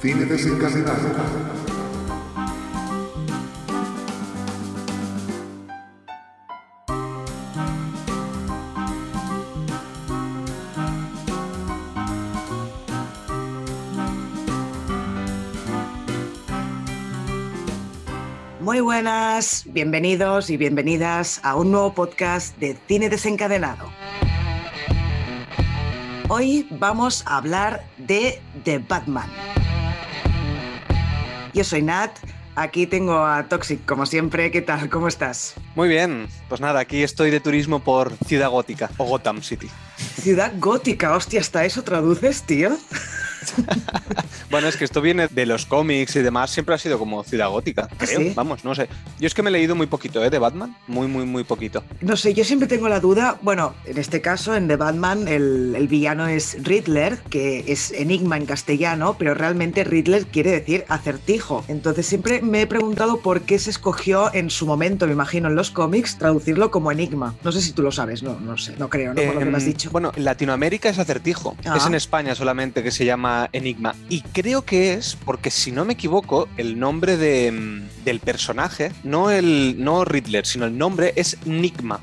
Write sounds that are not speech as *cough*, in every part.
Cine desencadenado. Muy buenas, bienvenidos y bienvenidas a un nuevo podcast de Cine Desencadenado. Hoy vamos a hablar de The Batman. Yo soy Nat, aquí tengo a Toxic como siempre. ¿Qué tal? ¿Cómo estás? Muy bien, pues nada, aquí estoy de turismo por Ciudad Gótica o Gotham City. Ciudad gótica, hostia, ¿hasta eso traduces, tío? *laughs* bueno, es que esto viene de los cómics y demás, siempre ha sido como ciudad gótica, creo. ¿Sí? Vamos, no sé. Yo es que me he leído muy poquito, ¿eh? De Batman, muy, muy, muy poquito. No sé, yo siempre tengo la duda, bueno, en este caso, en The Batman, el, el villano es Riddler, que es enigma en castellano, pero realmente Riddler quiere decir acertijo. Entonces siempre me he preguntado por qué se escogió en su momento, me imagino, en los cómics, traducirlo como enigma. No sé si tú lo sabes, no, no sé, no creo, ¿no? Por lo que me has Em, dicho. Bueno, en Latinoamérica es acertijo. Ah. Es en España solamente que se llama Enigma. Y creo que es porque, si no me equivoco, el nombre de, mm, del personaje, no el no Riddler, sino el nombre es Nigma.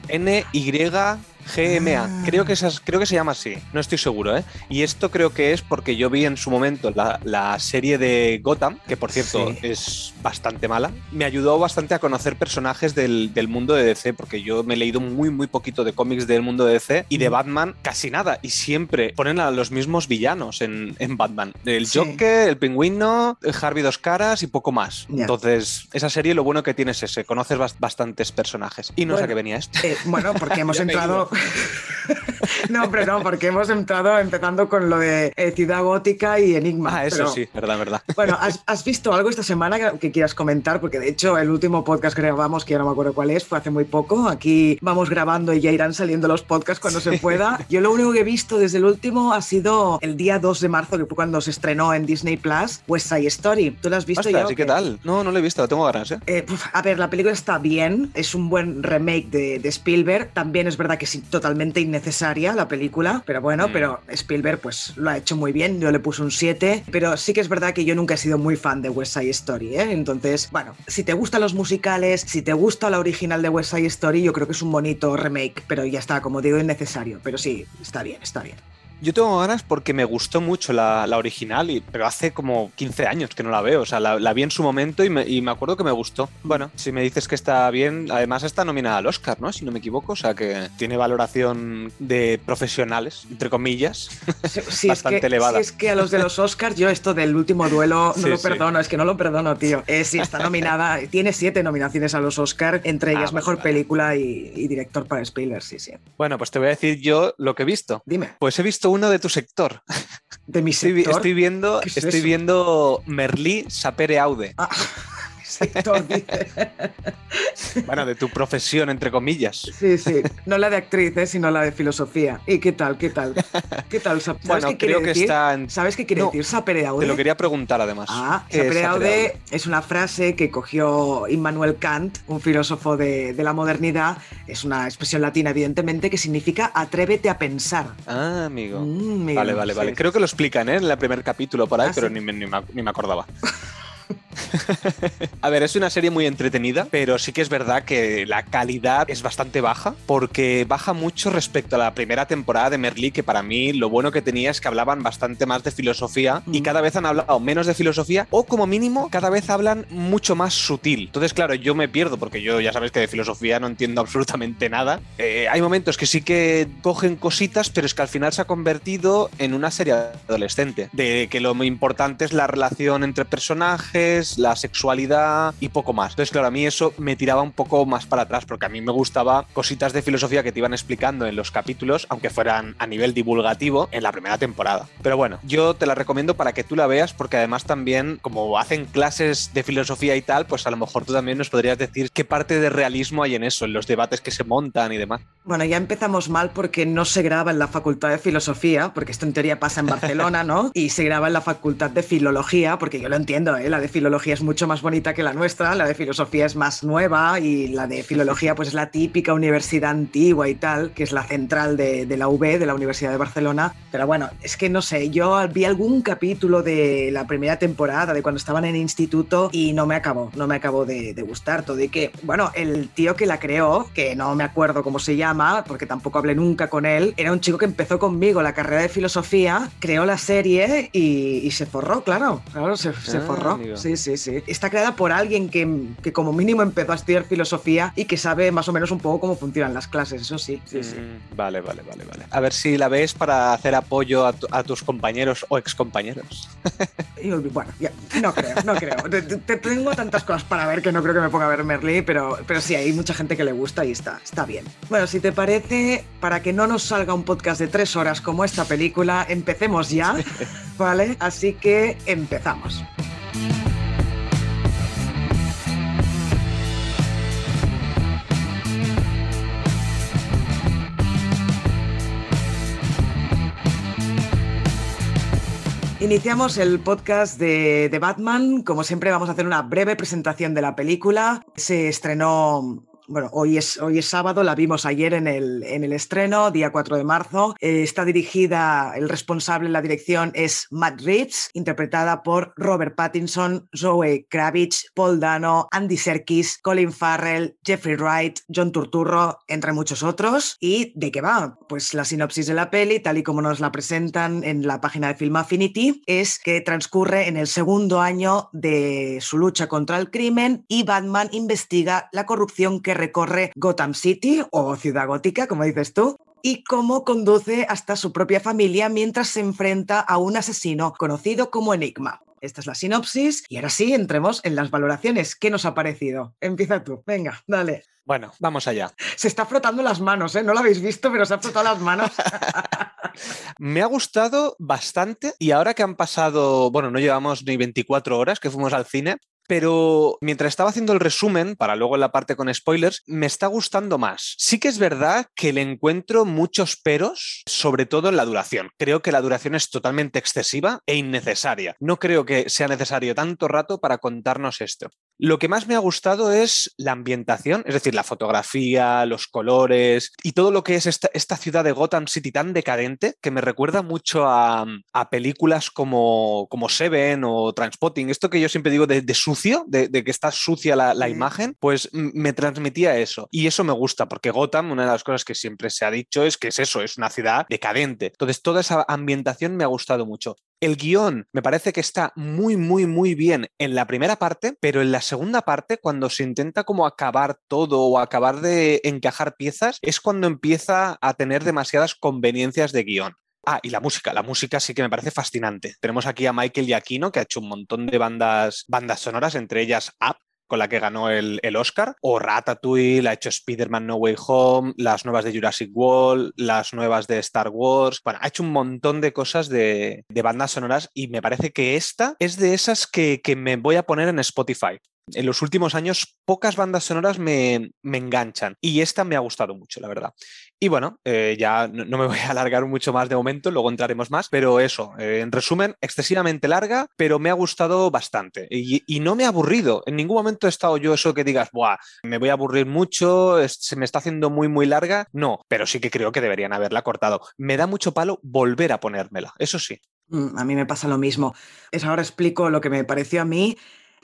N-Y-G-M-A. Ah. Creo, que esas, creo que se llama así. No estoy seguro, ¿eh? Y esto creo que es porque yo vi en su momento la, la serie de Gotham, que por cierto Sí. es bastante mala. Me ayudó bastante a conocer personajes del, del mundo de DC, porque yo me he leído muy, muy poquito de cómics del mundo de DC y de Mm. Batman casi nada. Y siempre ponen a los mismos villanos en, en Batman. El Sí. Joker, el Pingüino, el Harvey Dos Caras y poco más. Entonces, esa serie lo bueno que tiene es ese, conoces bas- bastantes personajes. Y no sé a qué venía esto. Eh, bueno, porque *laughs* hemos entrado. *laughs* no, pero no, porque hemos entrado empezando con lo de eh, Ciudad Gótica y Enigma. Ah, eso pero- sí, verdad, verdad. Bueno, ¿has, has visto algo esta semana que, que quieras comentar? Porque de hecho el último podcast que grabamos, que ya no me acuerdo cuál es, fue hace muy poco. Aquí vamos grabando y ya irán saliendo los podcasts cuando se pueda. Yo lo único que he visto desde el último ha sido el día 2 de marzo, que fue cuando se estrenó en Disney Plus, West Side Story. ¿Tú lo has visto Ostras, ya? ¿y qué tal? No, no lo he visto, lo tengo ganas, ¿eh? Eh, puf, a ver, la película está bien, es un buen remake de, de Spielberg. También es verdad que es totalmente innecesaria la película, pero bueno, Mm. pero Spielberg pues lo ha hecho muy bien. Yo le puse un 7, pero sí que es verdad que yo nunca he sido muy fan de West Side Story, ¿eh? Entonces, bueno, si te gustan los musicales, si te gusta la original de West Side Story, yo creo que es un bonito remake, pero ya está, como digo, innecesario. Pero sí, está bien, está bien. Yo tengo ganas porque me gustó mucho la, la original, y, pero hace como 15 años que no la veo. O sea, la, la vi en su momento y me, y me acuerdo que me gustó. Bueno, si me dices que está bien, además está nominada al Oscar, ¿no? Si no me equivoco. O sea, que tiene valoración de profesionales, entre comillas. *laughs* Bastante es que, elevada. si es que a los de los Oscars, yo esto del último duelo no Sí, lo sí. perdono, es que no lo perdono, tío. Eh, sí, está nominada, *laughs* tiene siete nominaciones a los Oscars, entre Ah, ellas mejor vale. película y, y director para Spielberg, sí, sí. Bueno, pues te voy a decir yo lo que he visto. Dime, Pues he visto uno de tu sector. de mi Estoy, sector. estoy viendo, ¿Qué es estoy eso? viendo Merlí Sapere Aude. Ah, *laughs* sector. *laughs* Bueno, de tu profesión, entre comillas. Sí, sí. No la de actriz, eh, sino la de filosofía. ¿Y qué tal? ¿Qué tal? ¿Qué tal? ¿Sabes Bueno, qué quiere creo que decir? está en- ¿Sabes qué quiere No, decir sapere aude? Te lo quería preguntar además. Ah, ¿Qué es sapere sapere aude aude? es una frase que cogió Immanuel Kant, un filósofo de, de la modernidad. Es una expresión latina, evidentemente, que significa atrévete a pensar. Ah, amigo. Mm, amigo, Vale, vale, sí, vale. sí. Creo que lo explican ¿eh? en el primer capítulo por ahí, Ah, pero ¿sí? ni, me, ni me- ni me acordaba. *laughs* *laughs* A ver, es una serie muy entretenida, pero sí que es verdad que la calidad es bastante baja, porque baja mucho respecto a la primera temporada de Merlí, que para mí lo bueno que tenía es que hablaban bastante más de filosofía y Mm. cada vez han hablado menos de filosofía, o como mínimo, cada vez hablan mucho más sutil. Entonces, claro, yo me pierdo, porque yo ya sabes que de filosofía no entiendo *laughs* absolutamente nada. Eh, hay momentos que sí que cogen cositas, pero es que al final se ha convertido en una serie adolescente, de que lo muy importante es la relación entre personajes, la sexualidad y poco más. Entonces, claro, a mí eso me tiraba un poco más para atrás, porque a mí me gustaba cositas de filosofía que te iban explicando en los capítulos, aunque fueran a nivel divulgativo en la primera temporada. Pero bueno, yo te la recomiendo para que tú la veas, porque además también, como hacen clases de filosofía y tal, pues a lo mejor tú también nos podrías decir qué parte de realismo hay en eso, en los debates que se montan y demás. Bueno, ya empezamos mal porque no se graba en la Facultad de Filosofía, porque esto en teoría pasa en Barcelona, ¿no? *laughs* Y se graba en la Facultad de Filología, porque yo lo entiendo, ¿eh? La de filología es mucho más bonita que la nuestra, la de filosofía es más nueva y la de filología pues es la típica universidad antigua y tal, que es la central de, de la UB, de la Universidad de Barcelona. Pero bueno, es que no sé, yo vi algún capítulo de la primera temporada, de cuando estaban en instituto y no me acabó, no me acabó de, de gustar todo. Y que, bueno, el tío que la creó, que no me acuerdo cómo se llama, porque tampoco hablé nunca con él, era un chico que empezó conmigo la carrera de filosofía, creó la serie y, y se forró, claro, claro, se, se Ah, forró. amigo. Sí, sí, sí. Está creada por alguien que, que como mínimo empezó a estudiar filosofía y que sabe más o menos un poco cómo funcionan las clases, eso sí, sí, sí. Mm, Vale, vale, vale, vale. A ver si la ves para hacer apoyo a, tu- a tus compañeros o excompañeros. *laughs* Bueno, ya, no creo, no creo. Te, te- tengo tantas cosas para ver que no creo que me ponga a ver Merlí, pero, pero sí, hay mucha gente que le gusta y está, está bien. Bueno, si te parece, para que no nos salga un podcast de tres horas como esta película, empecemos ya, *laughs* ¿vale? Así que empezamos. Iniciamos el podcast de, de Batman. Como siempre, vamos a hacer una breve presentación de la película. Se estrenó. Bueno, hoy es, hoy es sábado, la vimos ayer en el, en el estreno, día 4 de marzo. Eh, está dirigida, el responsable en la dirección es Matt Reeves, interpretada por Robert Pattinson, Zoe Kravitz, Paul Dano, Andy Serkis, Colin Farrell, Jeffrey Wright, John Turturro, entre muchos otros. ¿Y de qué va? Pues la sinopsis de la peli, tal y como nos la presentan en la página de Film Affinity, es que transcurre en el segundo año de su lucha contra el crimen y Batman investiga la corrupción que recorre Gotham City o Ciudad Gótica, como dices tú, y cómo conduce hasta su propia familia mientras se enfrenta a un asesino conocido como Enigma. Esta es la sinopsis y ahora sí, entremos en las valoraciones. ¿Qué nos ha parecido? Empieza tú. Venga, dale. Bueno, vamos allá. Se está frotando las manos, ¿eh? No lo habéis visto, pero se ha frotado las manos. *laughs* Me ha gustado bastante y ahora que han pasado, bueno, no llevamos ni 24 horas que fuimos al cine, pero mientras estaba haciendo el resumen, para luego en la parte con spoilers, me está gustando más. Sí que es verdad que le encuentro muchos peros, sobre todo en la duración. Creo que la duración es totalmente excesiva e innecesaria. No creo que sea necesario tanto rato para contarnos esto. Lo que más me ha gustado es la ambientación, es decir, la fotografía, los colores y todo lo que es esta, esta ciudad de Gotham City tan decadente que me recuerda mucho a, a películas como, como Seven o Transpotting. Esto que yo siempre digo de, de sucio, de, de que está sucia la, la imagen, pues me transmitía eso. Y eso me gusta porque Gotham, una de las cosas que siempre se ha dicho es que es eso, es una ciudad decadente. Entonces, toda esa ambientación me ha gustado mucho. El guion me parece que está muy, muy, muy bien en la primera parte, pero en la segunda parte, cuando se intenta como acabar todo o acabar de encajar piezas, es cuando empieza a tener demasiadas conveniencias de guion. Ah, y la música. La música sí que me parece fascinante. Tenemos aquí a Michael Giacchino, que ha hecho un montón de bandas, bandas sonoras, entre ellas Up, con la que ganó el, el Oscar, o Ratatouille, ha hecho Spider-Man No Way Home, las nuevas de Jurassic World, las nuevas de Star Wars. Bueno, ha hecho un montón de cosas de, de bandas sonoras y me parece que esta es de esas que, que me voy a poner en Spotify. En los últimos años pocas bandas sonoras me, me enganchan y esta me ha gustado mucho, la verdad. Y bueno, eh, ya no, me voy a alargar mucho más de momento, luego entraremos más, pero eso, eh, en resumen, excesivamente larga, pero me ha gustado bastante y, no me ha aburrido. En ningún momento he estado yo eso que digas, Buah, me voy a aburrir mucho, se me está haciendo muy, muy larga. No, pero sí que creo que deberían haberla cortado. Me da mucho palo volver a ponérmela, eso sí. Mm, A mí me pasa lo mismo. Es ahora explico lo que me pareció a mí.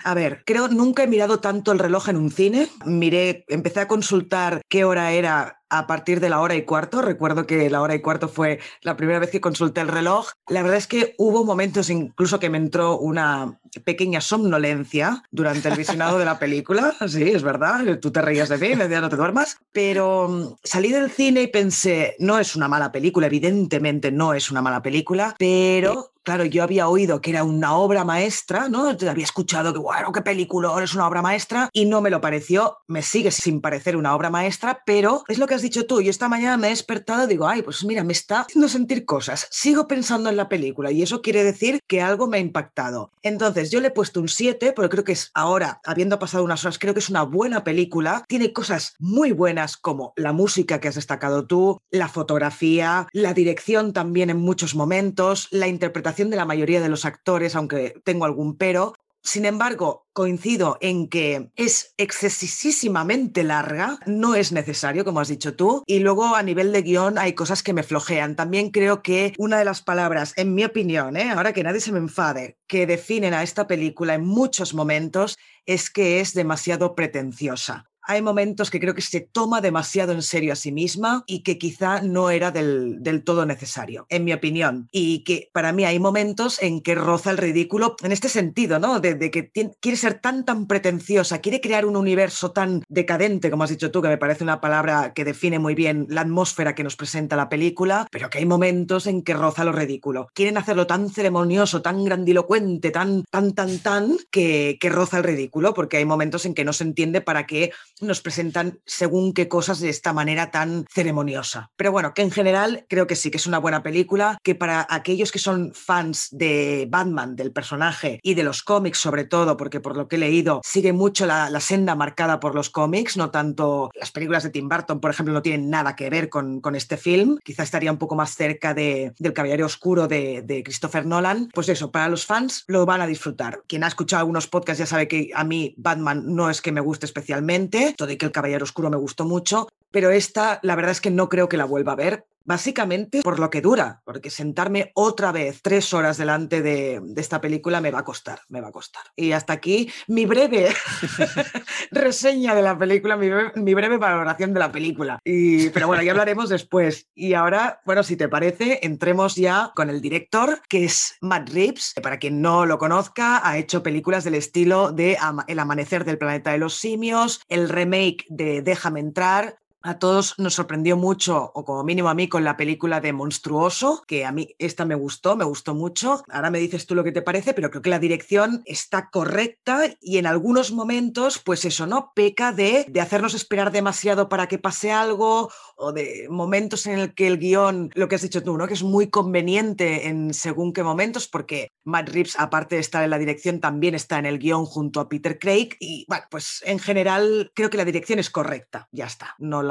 A ver, creo nunca he mirado tanto el reloj en un cine. Miré, empecé a consultar qué hora era a partir de la hora y cuarto. Recuerdo que la hora y cuarto fue la primera vez que consulté el reloj. La verdad es que hubo momentos incluso que me entró una pequeña somnolencia durante el visionado de la película. *laughs* Sí, es verdad. Tú te reías de mí, me decías no te duermas. Pero mm, salí del cine y pensé, no es una mala película, evidentemente no es una mala película, pero claro, yo había oído que era una obra maestra, ¿no? Había escuchado que, bueno, qué película, es una obra maestra, y no me lo pareció, me sigue sin parecer una obra maestra, pero es lo que has dicho tú, yo esta mañana me he despertado y digo, ay, pues mira, me está haciendo sentir cosas, sigo pensando en la película, y eso quiere decir que algo me ha impactado. Entonces, yo le he puesto un 7, porque creo que es ahora, habiendo pasado unas horas, creo que es una buena película, tiene cosas muy buenas como la música que has destacado tú, la fotografía, la dirección también en muchos momentos, la interpretación de la mayoría de los actores, aunque tengo algún pero. Sin embargo, coincido en que es excesísimamente larga, no es necesario, como has dicho tú, y luego a nivel de guion hay cosas que me flojean. También creo que una de las palabras, en mi opinión, ¿eh? ahora que nadie se me enfade, que definen a esta película en muchos momentos es que es demasiado pretenciosa hay momentos que creo que se toma demasiado en serio a sí misma y que quizá no era del, todo necesario, en mi opinión. Y que para mí hay momentos en que roza el ridículo en este sentido, ¿no? De, que quiere ser tan, tan pretenciosa, quiere crear un universo tan decadente, como has dicho tú, que me parece una palabra que define muy bien la atmósfera que nos presenta la película, pero que hay momentos en que roza lo ridículo. Quieren hacerlo tan ceremonioso, tan grandilocuente, tan, tan, tan, tan, que, que roza el ridículo, porque hay momentos en que no se entiende para qué nos presentan según qué cosas de esta manera tan ceremoniosa. Pero bueno, que en general creo que sí, que es una buena película, que para aquellos que son fans de Batman, del personaje y de los cómics sobre todo, porque por lo que he leído sigue mucho la, senda marcada por los cómics, no tanto las películas de Tim Burton, por ejemplo, no tienen nada que ver con, con este film, quizá estaría un poco más cerca de, del Caballero Oscuro de, de Christopher Nolan, pues eso, para los fans lo van a disfrutar. Quien ha escuchado algunos podcasts ya sabe que a mí Batman no es que me guste especialmente, de que El Caballero Oscuro me gustó mucho, pero esta la verdad es que no creo que la vuelva a ver. Básicamente por lo que dura, porque sentarme otra vez tres horas delante de, esta película me va a costar, me va a costar. Y hasta aquí mi breve *laughs* reseña de la película, mi breve, valoración de la película. Y, pero bueno, ya hablaremos después. Y ahora, bueno, si te parece, entremos ya con el director, que es Matt Reeves. Para quien no lo conozca, ha hecho películas del estilo de El amanecer del planeta de los simios, el remake de Déjame entrar, a todos nos sorprendió mucho, o como mínimo a mí, con la película de Monstruoso, que a mí esta me gustó, me gustó mucho. Ahora me dices tú lo que te parece, pero creo que la dirección está correcta y en algunos momentos, pues eso, ¿no? Peca de, de hacernos esperar demasiado para que pase algo o de momentos en el que el guion, lo que has dicho tú, ¿no? Que es muy conveniente en según qué momentos, porque Matt Reeves, aparte de estar en la dirección, también está en el guion junto a Peter Craig. Y bueno, pues en general creo que la dirección es correcta. Ya está. No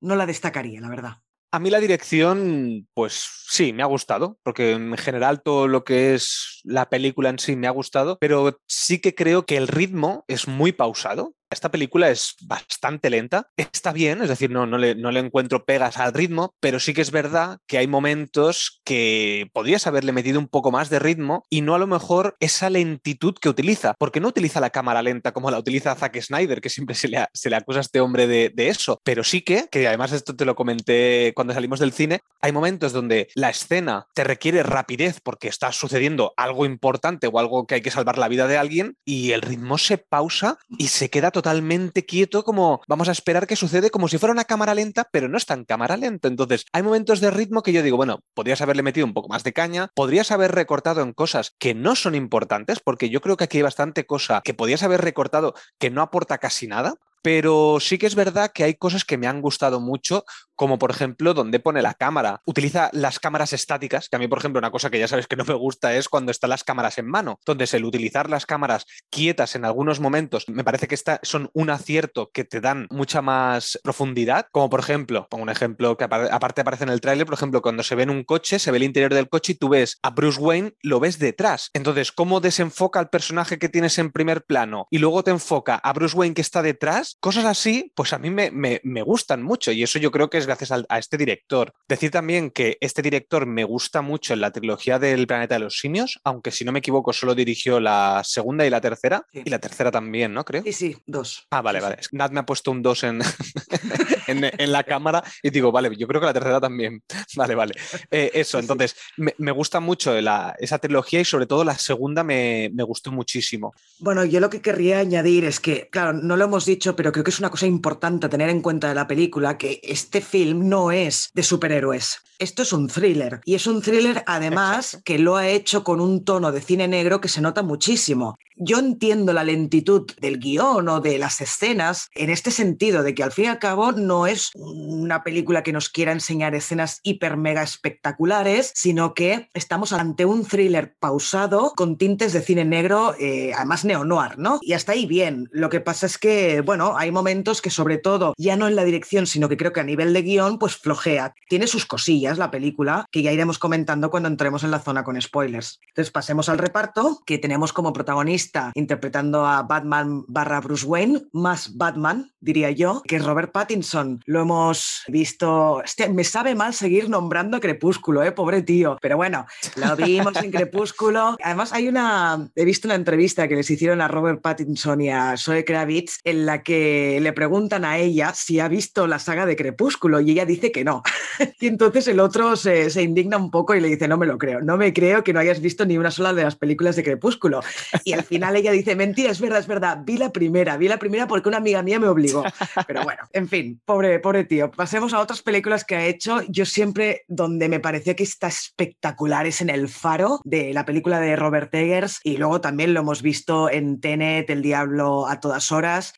no la destacaría, la verdad. A mí la dirección, pues sí, me ha gustado, porque en general todo lo que es la película en sí me ha gustado, pero sí que creo que el ritmo es muy pausado. Esta película es bastante lenta, está bien, es decir, no, no, le, encuentro pegas al ritmo, pero sí que es verdad que hay momentos que podrías haberle metido un poco más de ritmo y no a lo mejor esa lentitud que utiliza, porque no utiliza la cámara lenta como la utiliza Zack Snyder, que siempre se le, se le acusa a este hombre de, de eso, pero sí que, que además esto te lo comenté cuando salimos del cine, hay momentos donde la escena te requiere rapidez porque está sucediendo algo importante o algo que hay que salvar la vida de alguien y el ritmo se pausa y se queda totalmente quieto, como vamos a esperar que sucede como si fuera una cámara lenta, pero no es tan cámara lenta. Entonces, hay momentos de ritmo que yo digo, bueno, podrías haberle metido un poco más de caña, podrías haber recortado en cosas que no son importantes, porque yo creo que aquí hay bastante cosa que podrías haber recortado que no aporta casi nada pero sí que es verdad que hay cosas que me han gustado mucho, como por ejemplo donde pone la cámara. Utiliza las cámaras estáticas, que a mí por ejemplo una cosa que ya sabes que no me gusta es cuando están las cámaras en mano. Entonces el utilizar las cámaras quietas en algunos momentos me parece que son un acierto que te dan mucha más profundidad, como por ejemplo, pongo un ejemplo que aparte aparece en el tráiler, por ejemplo, cuando se ve en un coche, se ve el interior del coche y tú ves a Bruce Wayne, lo ves detrás. Entonces, ¿cómo desenfoca al personaje que tienes en primer plano y luego te enfoca a Bruce Wayne que está detrás? Cosas así, pues a mí me, me, gustan mucho y eso yo creo que es gracias a, este director. Decir también que este director me gusta mucho en la trilogía del Planeta de los Simios, aunque si no me equivoco solo dirigió la segunda y la tercera, y la tercera también, ¿no? Creo. Sí, sí, dos. Ah, vale, vale. Nat me ha puesto un dos *laughs* *laughs* en, en, la cámara y digo, vale, yo creo que la tercera también. *laughs* Vale, vale. Eh, eso, entonces, me, gusta mucho esa trilogía y sobre todo la segunda me, me gustó muchísimo. Bueno, yo lo que querría añadir es que, claro, no lo hemos dicho, pero pero creo que es una cosa importante a tener en cuenta de la película, que este film no es de superhéroes. Esto es un thriller. Y es un thriller, además, que lo ha hecho con un tono de cine negro que se nota muchísimo. Yo entiendo la lentitud del guion o de las escenas en este sentido, de que al fin y al cabo no es una película que nos quiera enseñar escenas hiper mega espectaculares, sino que estamos ante un thriller pausado con tintes de cine negro, eh, además neo-noir, ¿no? Y hasta ahí bien. Lo que pasa es que, bueno, hay momentos que sobre todo, ya no en la dirección, sino que creo que a nivel de guion, pues flojea. Tiene sus cosillas la película, que ya iremos comentando cuando entremos en la zona con spoilers. Entonces pasemos al reparto, que tenemos como protagonista interpretando a Batman barra Bruce Wayne, más Batman, diría yo, que es Robert Pattinson. Lo hemos visto... me sabe mal seguir nombrando Crepúsculo, ¿eh? Pobre tío. Pero bueno, lo vimos en Crepúsculo. Además hay una... He visto una entrevista que les hicieron a Robert Pattinson y a Zoe Kravitz en la que le preguntan a ella si ha visto la saga de Crepúsculo y ella dice que no. *laughs* y entonces el otro se, indigna un poco y le dice, no me lo creo, no me creo que no hayas visto ni una sola de las películas de Crepúsculo. Y al final ella dice, mentira, es verdad, es verdad, vi la primera, vi la primera porque una amiga mía me obligó. Pero bueno, en fin, pobre, pobre tío. Pasemos a otras películas que ha hecho. Yo siempre, donde me pareció que está espectacular es en El Faro, de la película de Robert Eggers, y luego también lo hemos visto en Tenet, El Diablo a todas horas,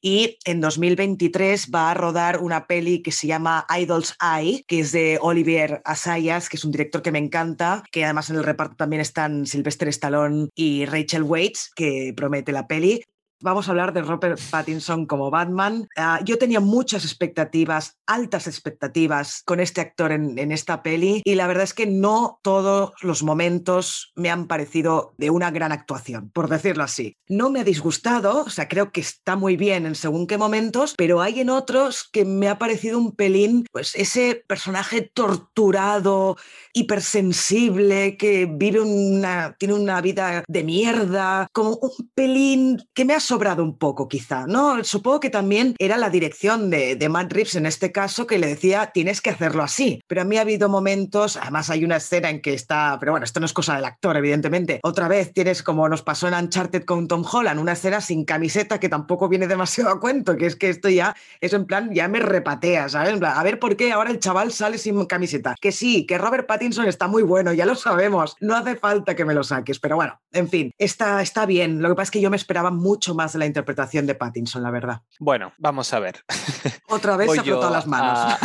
en 2023 va a rodar una peli que se llama Idol's Eye, que es de Olivier Assayas, que es un director que me encanta, que además en el reparto también están Sylvester Stallone y Rachel Waits, que promete la peli. Vamos a hablar de Robert Pattinson como Batman. Ah, yo tenía muchas expectativas, altas expectativas con este actor en, en, esta peli y la verdad es que no todos los momentos me han parecido de una gran actuación, por decirlo así. No me ha disgustado, o sea, creo que está muy bien en según qué momentos, pero hay en otros que me ha parecido un pelín, pues ese personaje torturado, hipersensible, que vive una, tiene una vida de mierda, como un pelín que me ha sobrado un poco quizá, ¿no? Supongo que también era la dirección de, de Matt Reeves en este caso que le decía, tienes que hacerlo así. Pero a mí ha habido momentos, además hay una escena en que está, pero bueno, esto no es cosa del actor, evidentemente. Otra vez tienes como nos pasó en Uncharted con Tom Holland, una escena sin camiseta que tampoco viene demasiado a cuento, que es que esto ya es en plan, ya me repatea, ¿sabes? A ver por qué ahora el chaval sale sin camiseta. Que sí, que Robert Pattinson está muy bueno, ya lo sabemos, no hace falta que me lo saques, pero bueno, en fin, está, está bien. Lo que pasa es que yo me esperaba mucho más de la interpretación de Pattinson, la verdad. Bueno, vamos a ver. *laughs* Otra vez se ha frotado las manos.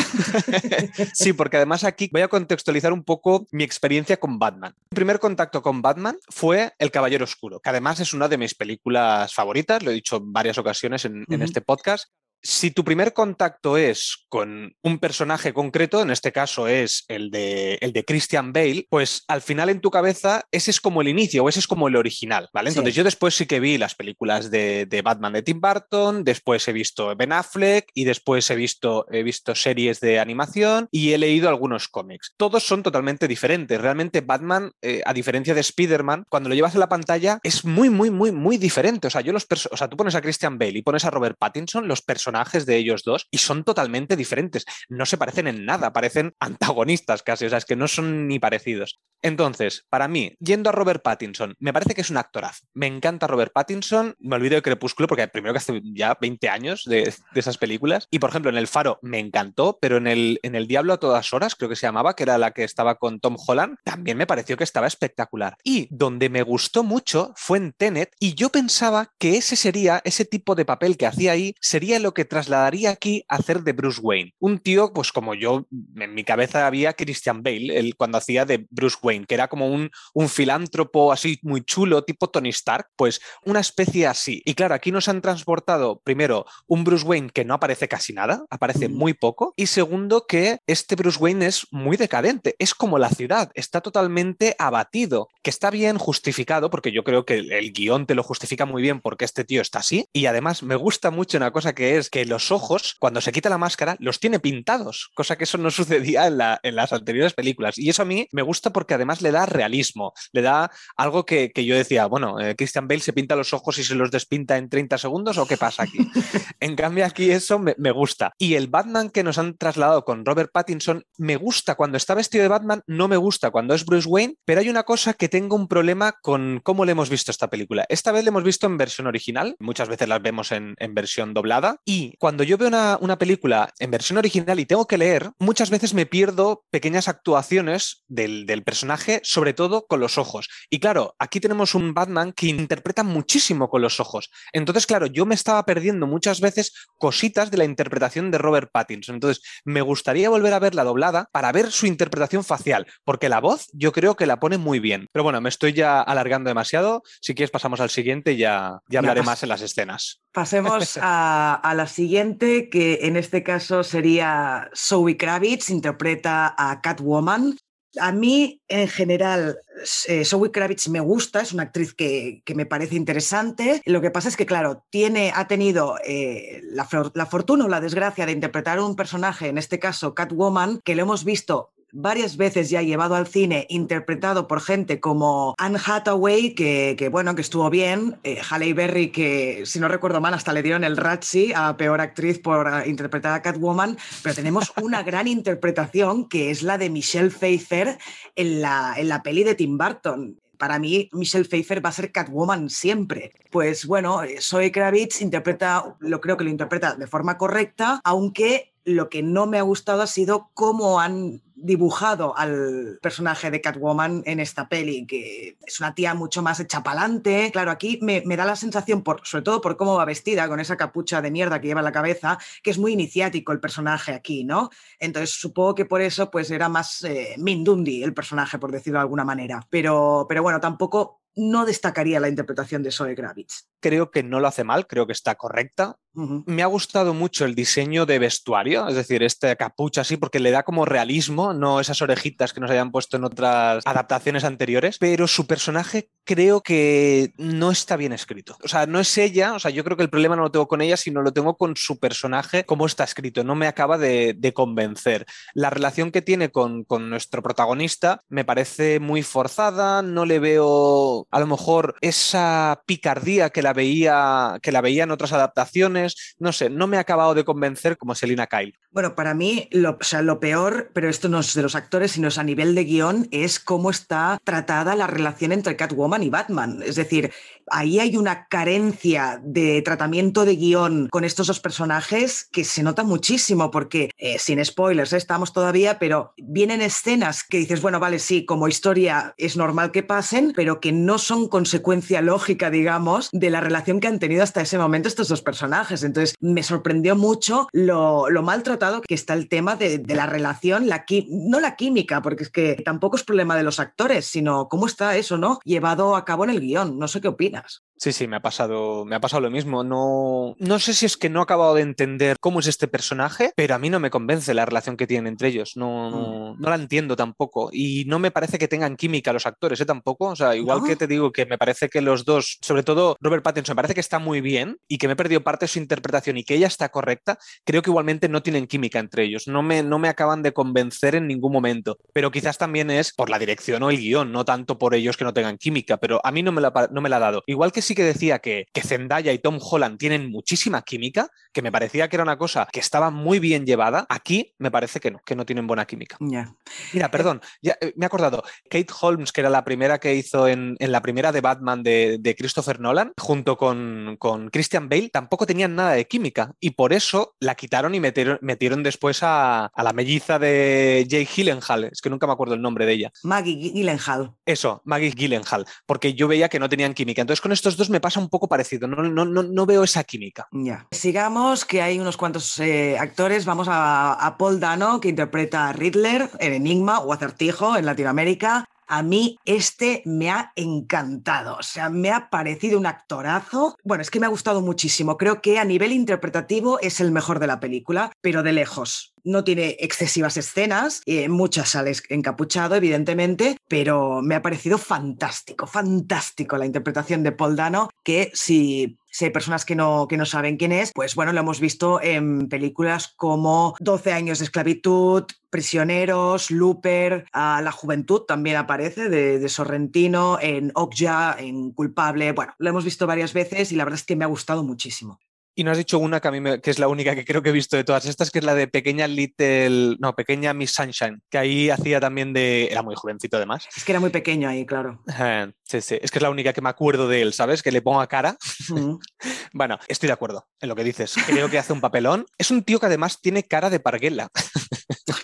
*laughs* sí, porque además aquí voy a contextualizar un poco mi experiencia con Batman. Mi primer contacto con Batman fue El Caballero Oscuro, que además es una de mis películas favoritas, lo he dicho en varias ocasiones en, uh -huh. en este podcast si tu primer contacto es con un personaje concreto, en este caso es el de, el de Christian Bale, pues al final en tu cabeza ese es como el inicio o ese es como el original, ¿vale? Entonces sí. yo después sí que vi las películas de, de, Batman de Tim Burton, después he visto Ben Affleck y después he visto, he visto series de animación y he leído algunos cómics. Todos son totalmente diferentes. Realmente Batman, eh, a diferencia de Spider-Man, cuando lo llevas en la pantalla es muy, muy, muy, muy diferente. O sea, yo los o sea, tú pones a Christian Bale y pones a Robert Pattinson, los personajes personajes de ellos dos y son totalmente diferentes. No se parecen en nada, parecen *laughs* antagonistas casi, o sea, es que no son ni parecidos. Entonces, para mí, yendo a Robert Pattinson, me parece que es un actorazo. Me encanta Robert Pattinson, me olvido de Crepúsculo porque primero que hace ya 20 años de, esas películas. Y por ejemplo, en El Faro me encantó, pero en el, en el Diablo a todas horas, creo que se llamaba, que era la que estaba con Tom Holland, también me pareció que estaba espectacular. Y donde me gustó mucho fue en Tenet, y yo pensaba que ese sería, ese tipo de papel que hacía ahí, sería lo que trasladaría aquí a hacer de Bruce Wayne. Un tío, pues como yo, en mi cabeza había Christian Bale, el, cuando hacía de Bruce Wayne, que era como un, un filántropo así muy chulo, tipo Tony Stark, pues una especie así. Y claro, aquí nos han transportado primero un Bruce Wayne que no aparece casi nada, aparece muy poco, y segundo que este Bruce Wayne es muy decadente, es como la ciudad, está totalmente abatido, que está bien justificado, porque yo creo que el, el guion te lo justifica muy bien porque este tío está así, y además me gusta mucho una cosa que es que los ojos, cuando se quita la máscara, los tiene pintados, cosa que eso no *laughs* sucedía en, la, en las anteriores películas, y eso a mí me gusta porque además le da realismo, le da algo que, que yo decía, bueno, eh, Christian Bale se pinta los ojos y se los despinta en 30 segundos, ¿o qué pasa aquí? *laughs* en cambio aquí eso me, me gusta. Y el Batman que nos han trasladado con Robert Pattinson, me gusta cuando está vestido de Batman, no me gusta cuando es Bruce Wayne, pero hay una cosa que tengo un problema con cómo le hemos visto esta película. Esta vez le hemos visto en versión original, muchas veces las vemos en, en versión doblada, y cuando yo veo una, una, película en versión original y tengo que leer, muchas veces me pierdo pequeñas actuaciones del, del personaje personaje, sobre todo con los ojos. Y claro, aquí tenemos un Batman que interpreta muchísimo con los ojos. Entonces, claro, yo me estaba perdiendo muchas veces cositas de la interpretación de Robert Pattinson. Entonces, me gustaría volver a verla doblada para ver su interpretación facial, porque la voz yo creo que la pone muy bien. Pero bueno, me estoy ya alargando demasiado. Si quieres, pasamos al siguiente y ya, ya hablaré más en las escenas. Pasemos *laughs* a, la siguiente, que en este caso sería Zoe Kravitz, interpreta a Catwoman. A mí, en general, eh, Zoe Kravitz me gusta, es una actriz que, me parece interesante. Lo que pasa es que, claro, tiene, ha tenido eh, la, la, fortuna o la desgracia de interpretar un personaje, en este caso Catwoman, que lo hemos visto varias veces ya llevado al cine, interpretado por gente como Anne Hathaway, que, bueno, que estuvo bien, eh, Halle Berry, que si no recuerdo mal, hasta le dieron el Razzie a peor actriz por ah, interpretar a Catwoman, pero tenemos una *laughs* gran interpretación que es la de Michelle Pfeiffer en la, en la peli de Tim Burton para mí Michelle Pfeiffer va a ser Catwoman siempre. Pues bueno, Zoe Kravitz interpreta, lo creo que lo interpreta de forma correcta, aunque lo que no me ha gustado ha sido cómo han dibujado al personaje de Catwoman en esta peli, que es una tía mucho más hecha pa'lante. Claro, aquí me, da la sensación, por, sobre todo por cómo va vestida, con esa capucha de mierda que lleva en la cabeza, que es muy iniciático el personaje aquí, ¿no? Entonces supongo que por eso pues era más eh, Mindundi el personaje, por decirlo de alguna manera. Pero, pero bueno, tampoco no destacaría la interpretación de Zoe Kravitz. Creo que no lo hace mal, creo que está correcta. Me ha gustado mucho el diseño de vestuario, es decir, este capucha así, porque le da como realismo, no esas orejitas que nos hayan puesto en otras adaptaciones anteriores, pero su personaje creo que no está bien escrito. O sea, no es ella, o sea, yo creo que el problema no lo tengo con ella, sino lo tengo con su personaje, cómo está escrito, no me acaba de, convencer. La relación que tiene con, con nuestro protagonista me parece muy forzada, no le veo a lo mejor esa picardía que la veía, que la veía en otras adaptaciones no sé, no me ha acabado de convencer como Selina Kyle. Bueno, para mí, lo, o sea, lo peor, pero esto no es de los actores, sino es a nivel de guion, es cómo está tratada la relación entre Catwoman y Batman. Es decir, ahí hay una carencia de tratamiento de guion con estos dos personajes que se nota muchísimo, porque eh, sin spoilers, ¿eh? estamos todavía, pero vienen escenas que dices, bueno, vale, sí, como historia es normal que pasen, pero que no son consecuencia lógica, digamos, de la relación que han tenido hasta ese momento estos dos personajes. Entonces, me sorprendió mucho lo, lo mal tratado que está el tema de, la relación, la no la química, porque es que tampoco es problema de los actores, sino cómo está eso, ¿no? Llevado a cabo en el guion. No sé qué opinas. Sí, sí, me ha pasado, me ha pasado lo mismo. No, no sé si es que no he acabado de entender cómo es este personaje, pero a mí no me convence la relación que tienen entre ellos. No, no, mm. la entiendo tampoco. Y no me parece que tengan química los actores, ¿eh? Tampoco. O sea, igual que te digo que me parece que los dos, sobre todo Robert Pattinson, me parece que está muy bien y que me he perdido parte de su interpretación y que ella está correcta, creo que igualmente no tienen química entre ellos. No me, no me acaban de convencer en ningún momento. Pero quizás también es por la dirección o el guion, no tanto por ellos que no tengan química. Pero a mí no me la, no me la ha dado. Igual que sí que decía que, que Zendaya y Tom Holland tienen muchísima química, que me parecía que era una cosa que estaba muy bien llevada, aquí me parece que no, que no tienen buena química. Mira, perdón, ya, eh, me he acordado, Kate Holmes, que era la primera que hizo en, la primera de Batman de, Christopher Nolan, junto con, con, Christian Bale, tampoco tenían nada de química y por eso la quitaron y metieron, metieron después a, la melliza de Jay Gyllenhaal, es que nunca me acuerdo el nombre de ella. Maggie Gyllenhaal. Eso, Maggie Gyllenhaal, porque yo veía que no tenían química. Entonces con estos me pasa un poco parecido, no, no, no, no veo esa química. Ya. Sigamos, que hay unos cuantos eh, actores. Vamos a, a Paul Dano, que interpreta a Riddler en Enigma o Acertijo en Latinoamérica. A mí este me ha encantado, o sea, me ha parecido un actorazo. Bueno, es que me ha gustado muchísimo. Creo que a nivel interpretativo es el mejor de la película, pero de lejos. No tiene excesivas escenas, eh, muchas sales encapuchado, evidentemente, pero me ha parecido fantástico, fantástico la interpretación de Paul que si si hay personas que no, que no saben quién es, pues bueno, lo hemos visto en películas como 12 años de esclavitud, Prisioneros, Looper, a La Juventud también aparece de, Sorrentino, en Okja, en Culpable. Bueno, lo hemos visto varias veces y la verdad es que me ha gustado muchísimo. Y no has dicho una que a mí que es la única que creo que he visto de todas estas, que es la de Pequeña Little, no, Pequeña Miss Sunshine, que ahí hacía también de, era muy jovencito además. Es que era muy pequeño ahí, claro. sí, sí, es que es la única que me acuerdo de él, ¿sabes? Que le pongo a cara. *laughs* Bueno, estoy de acuerdo en lo que dices. Creo que hace un papelón. Es un tío que además tiene cara de parguela.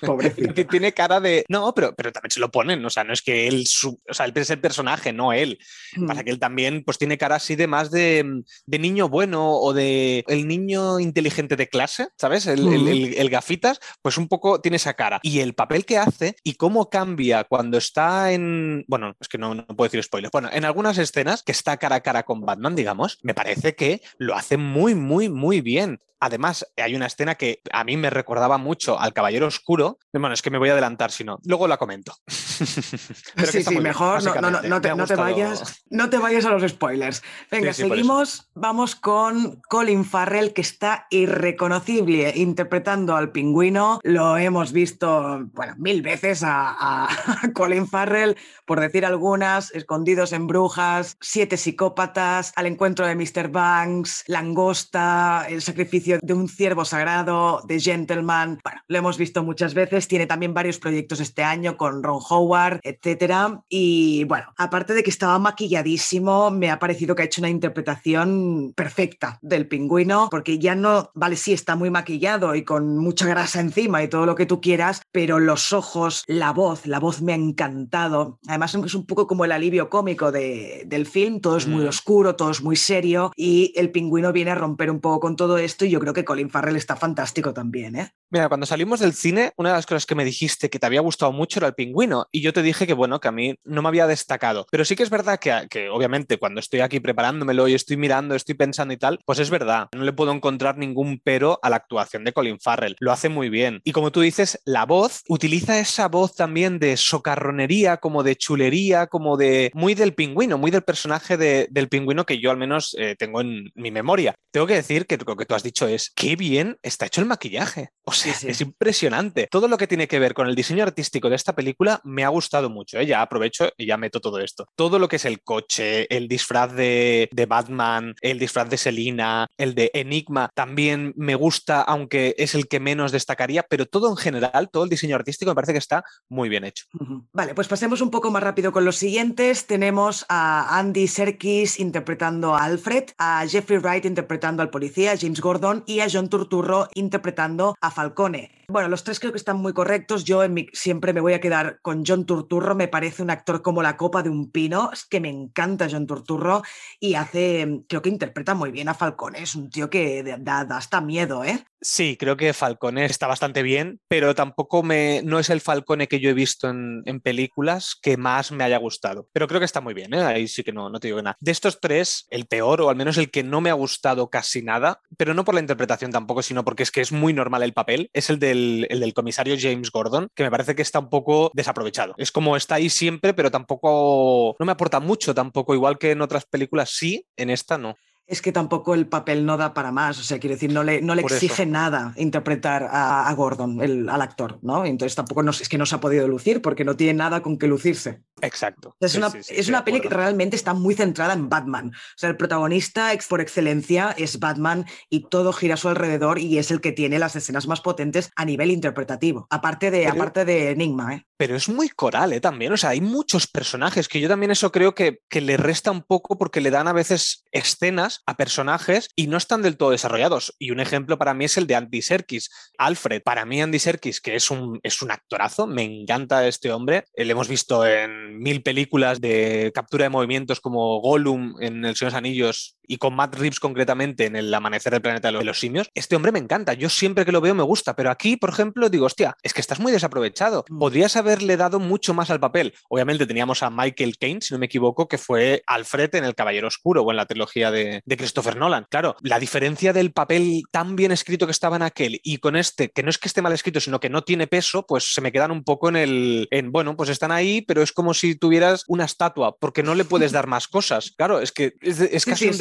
Pobrecito. *laughs* tiene cara de. No, pero, pero también se lo ponen. O sea, no es que él. Su... O sea, él es el personaje, no él. Mm. Pasa que él también pues tiene cara así de más de, de niño bueno o de el niño inteligente de clase, ¿sabes? El, el- el- el gafitas, pues un poco tiene esa cara. Y el papel que hace y cómo cambia cuando está en. Bueno, es que no, no puedo decir spoilers. Bueno, en algunas escenas que está cara a cara con Batman, digamos, me parece que lo hace muy, muy, muy bien. Además, hay una escena que a mí me recordaba mucho al Caballero Oscuro. Bueno, es que me voy a adelantar si no. Luego la comento. *laughs* Pero sí, sí, bien, mejor no, te, no vayas, no te vayas a los spoilers. Venga, Sí, sí, seguimos. Vamos con Colin Farrell, que está irreconocible interpretando al pingüino. Lo hemos visto, bueno, mil veces a, a *laughs* Colin Farrell, por decir algunas, Escondidos en Brujas, Siete Psicópatas, Al Encuentro de Mr. Banks, Langosta, El Sacrificio de un Ciervo Sagrado, The Gentleman. Bueno, lo hemos visto muchas veces. Tiene también varios proyectos este año con Ron Howard, etcétera. Y bueno, aparte de que estaba maquilladísimo, me ha parecido que ha hecho una interpretación perfecta del pingüino, porque ya no, vale, sí, está muy maquillado y con mucha grasa encima y todo lo que tú quieras, pero los ojos, la voz, la voz me ha encantado. Además, es un poco como el alivio cómico de- del film, todo es muy Mm. oscuro, todo es muy serio y el pingüino viene a romper un poco con todo esto y yo creo que Colin Farrell está fantástico también, ¿eh? Mira, cuando salimos del cine, una de las cosas que me dijiste que te había gustado mucho era el pingüino. Y yo te dije que, bueno, que a mí no me había destacado. Pero sí que es verdad que, que obviamente, cuando estoy aquí preparándomelo y estoy mirando, estoy pensando y tal, pues es verdad. No le puedo encontrar ningún pero a la actuación de Colin Farrell. Lo hace muy bien. Y como tú dices, la voz utiliza esa voz también de socarronería, como de chulería, como de muy del pingüino, muy del personaje de- del pingüino que yo al menos eh, tengo en mi memoria. Tengo que decir que lo que tú has dicho es, qué bien está hecho el maquillaje. O sea, Sí, sí. es impresionante. Todo lo que tiene que ver con el diseño artístico de esta película me ha gustado mucho. ¿eh? Ya aprovecho y ya meto todo esto. Todo lo que es el coche, el disfraz de, de Batman, el disfraz de Selina, el de Enigma, también me gusta, aunque es el que menos destacaría, pero todo en general, todo el diseño artístico me parece que está muy bien hecho. Vale, pues pasemos un poco más rápido con los siguientes. Tenemos a Andy Serkis interpretando a Alfred, a Jeffrey Wright interpretando al policía, James Gordon, y a John Turturro interpretando a Falcone. Bueno, los tres creo que están muy correctos. Yo en mi- siempre me voy a quedar con John Turturro. Me parece un actor como la copa de un pino. Es que me encanta John Turturro y hace, creo que interpreta muy bien a Falcone. Es un tío que da, da hasta miedo, ¿eh? Sí, creo que Falcone está bastante bien, pero tampoco me, no es el Falcone que yo he visto en, películas que más me haya gustado. Pero creo que está muy bien, ¿eh? ahí sí que no, no te digo nada. De estos tres, el peor, o al menos el que no me ha gustado casi nada, pero no por la interpretación tampoco, sino porque es que es muy normal el papel, es el del, el del comisario James Gordon, que me parece que está un poco desaprovechado. Es como está ahí siempre, pero tampoco, no me aporta mucho tampoco, igual que en otras películas sí, en esta no. Es que tampoco el papel no da para más, o sea, quiero decir, no le, no le exige eso. nada interpretar a, a Gordon, el- al actor, ¿no? Entonces tampoco es que no se ha podido lucir porque no tiene nada con que lucirse. Exacto. Es Sí, una, sí, sí, es una peli que realmente está muy centrada en Batman. O sea, el protagonista ex- por excelencia es Batman y todo gira a su alrededor y es el que tiene las escenas más potentes a nivel interpretativo. Aparte de, Pero- aparte de Enigma, ¿eh? Pero es muy coral, ¿eh? También. O sea, hay muchos personajes que yo también eso creo que, que le resta un poco porque le dan a veces escenas a personajes y no están del todo desarrollados. Y un ejemplo para mí es el de Andy Serkis. Alfred, para mí Andy Serkis, que es un, es un actorazo, me encanta este hombre. Eh, Le hemos visto en mil películas de captura de movimientos como Gollum en El Señor de los Anillos y con Matt Reeves concretamente en El Amanecer del Planeta de los- Simios. Este hombre me encanta. Yo siempre que lo veo me gusta, pero aquí, por ejemplo, digo, hostia, es que estás muy desaprovechado. Mm. Podrías haberle dado mucho más al papel. Obviamente teníamos a Michael Caine, si no me equivoco, que fue Alfred en El Caballero Oscuro o en la trilogía de, de Christopher Nolan. Claro, la diferencia del papel tan bien escrito que estaba en aquel y con este, que no es que esté mal escrito, sino que no tiene peso, pues se me quedan un poco en el, en, bueno, pues están ahí, pero es como si tuvieras una estatua, porque no le puedes *laughs* dar más cosas. Claro, es que es, casi sí, un es-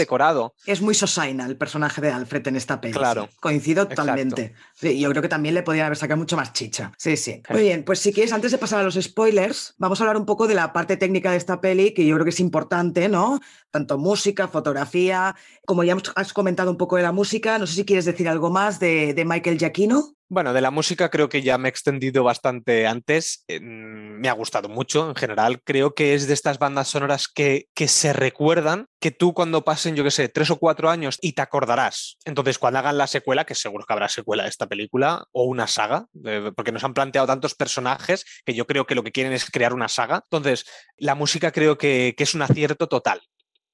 Es muy Sosaina el personaje de Alfred en esta peli. Claro. sí. Coincido totalmente. Sí, yo creo que también le podrían haber sacado mucho más chicha. Sí, sí. Muy bien, pues si quieres, antes de pasar a los spoilers, vamos a hablar un poco de la parte técnica de esta peli, que yo creo que es importante, ¿no? Tanto música, fotografía, como ya hemos- has comentado un poco de la música, no sé si quieres decir algo más de, de Michael Giacchino. Bueno, de la música creo que ya me he extendido bastante antes. me ha gustado mucho en general. Creo que es de estas bandas sonoras que, que se recuerdan, que tú cuando pasen, yo qué sé, tres o cuatro años y te acordarás. Entonces, cuando hagan la secuela, que seguro que habrá secuela de esta película o una saga, eh, porque nos han planteado tantos personajes que yo creo que lo que quieren es crear una saga. Entonces, la música creo que, que es un acierto total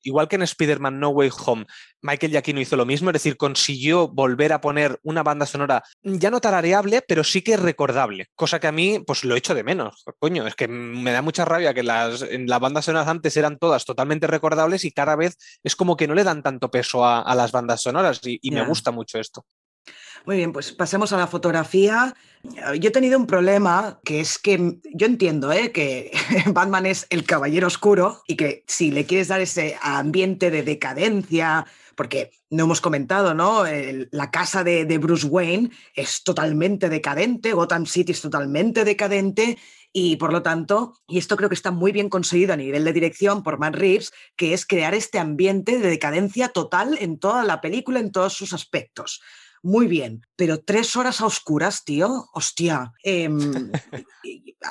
igual que en Spider-Man No Way Home, Michael Giacchino hizo lo mismo, es decir, consiguió volver a poner una banda sonora ya no tarareable, pero sí que recordable, cosa que a mí pues lo echo de menos. Coño, es que me da mucha rabia que las, las bandas sonoras antes eran todas totalmente recordables y cada vez es como que no le dan tanto peso a, las bandas sonoras y, me gusta mucho esto. Muy bien, pues pasemos a la fotografía. Yo he tenido un problema que es que yo entiendo ¿eh? que *laughs* Batman es el caballero oscuro y que si le quieres dar ese ambiente de decadencia, porque no hemos comentado, ¿no? la casa de, de Bruce Wayne es totalmente decadente, Gotham City es totalmente decadente y por lo tanto, y esto creo que está muy bien conseguido a nivel de dirección por Matt Reeves, que es crear este ambiente de decadencia total en toda la película, en todos sus aspectos muy bien, pero tres horas a oscuras, tío, hostia. Em, *laughs*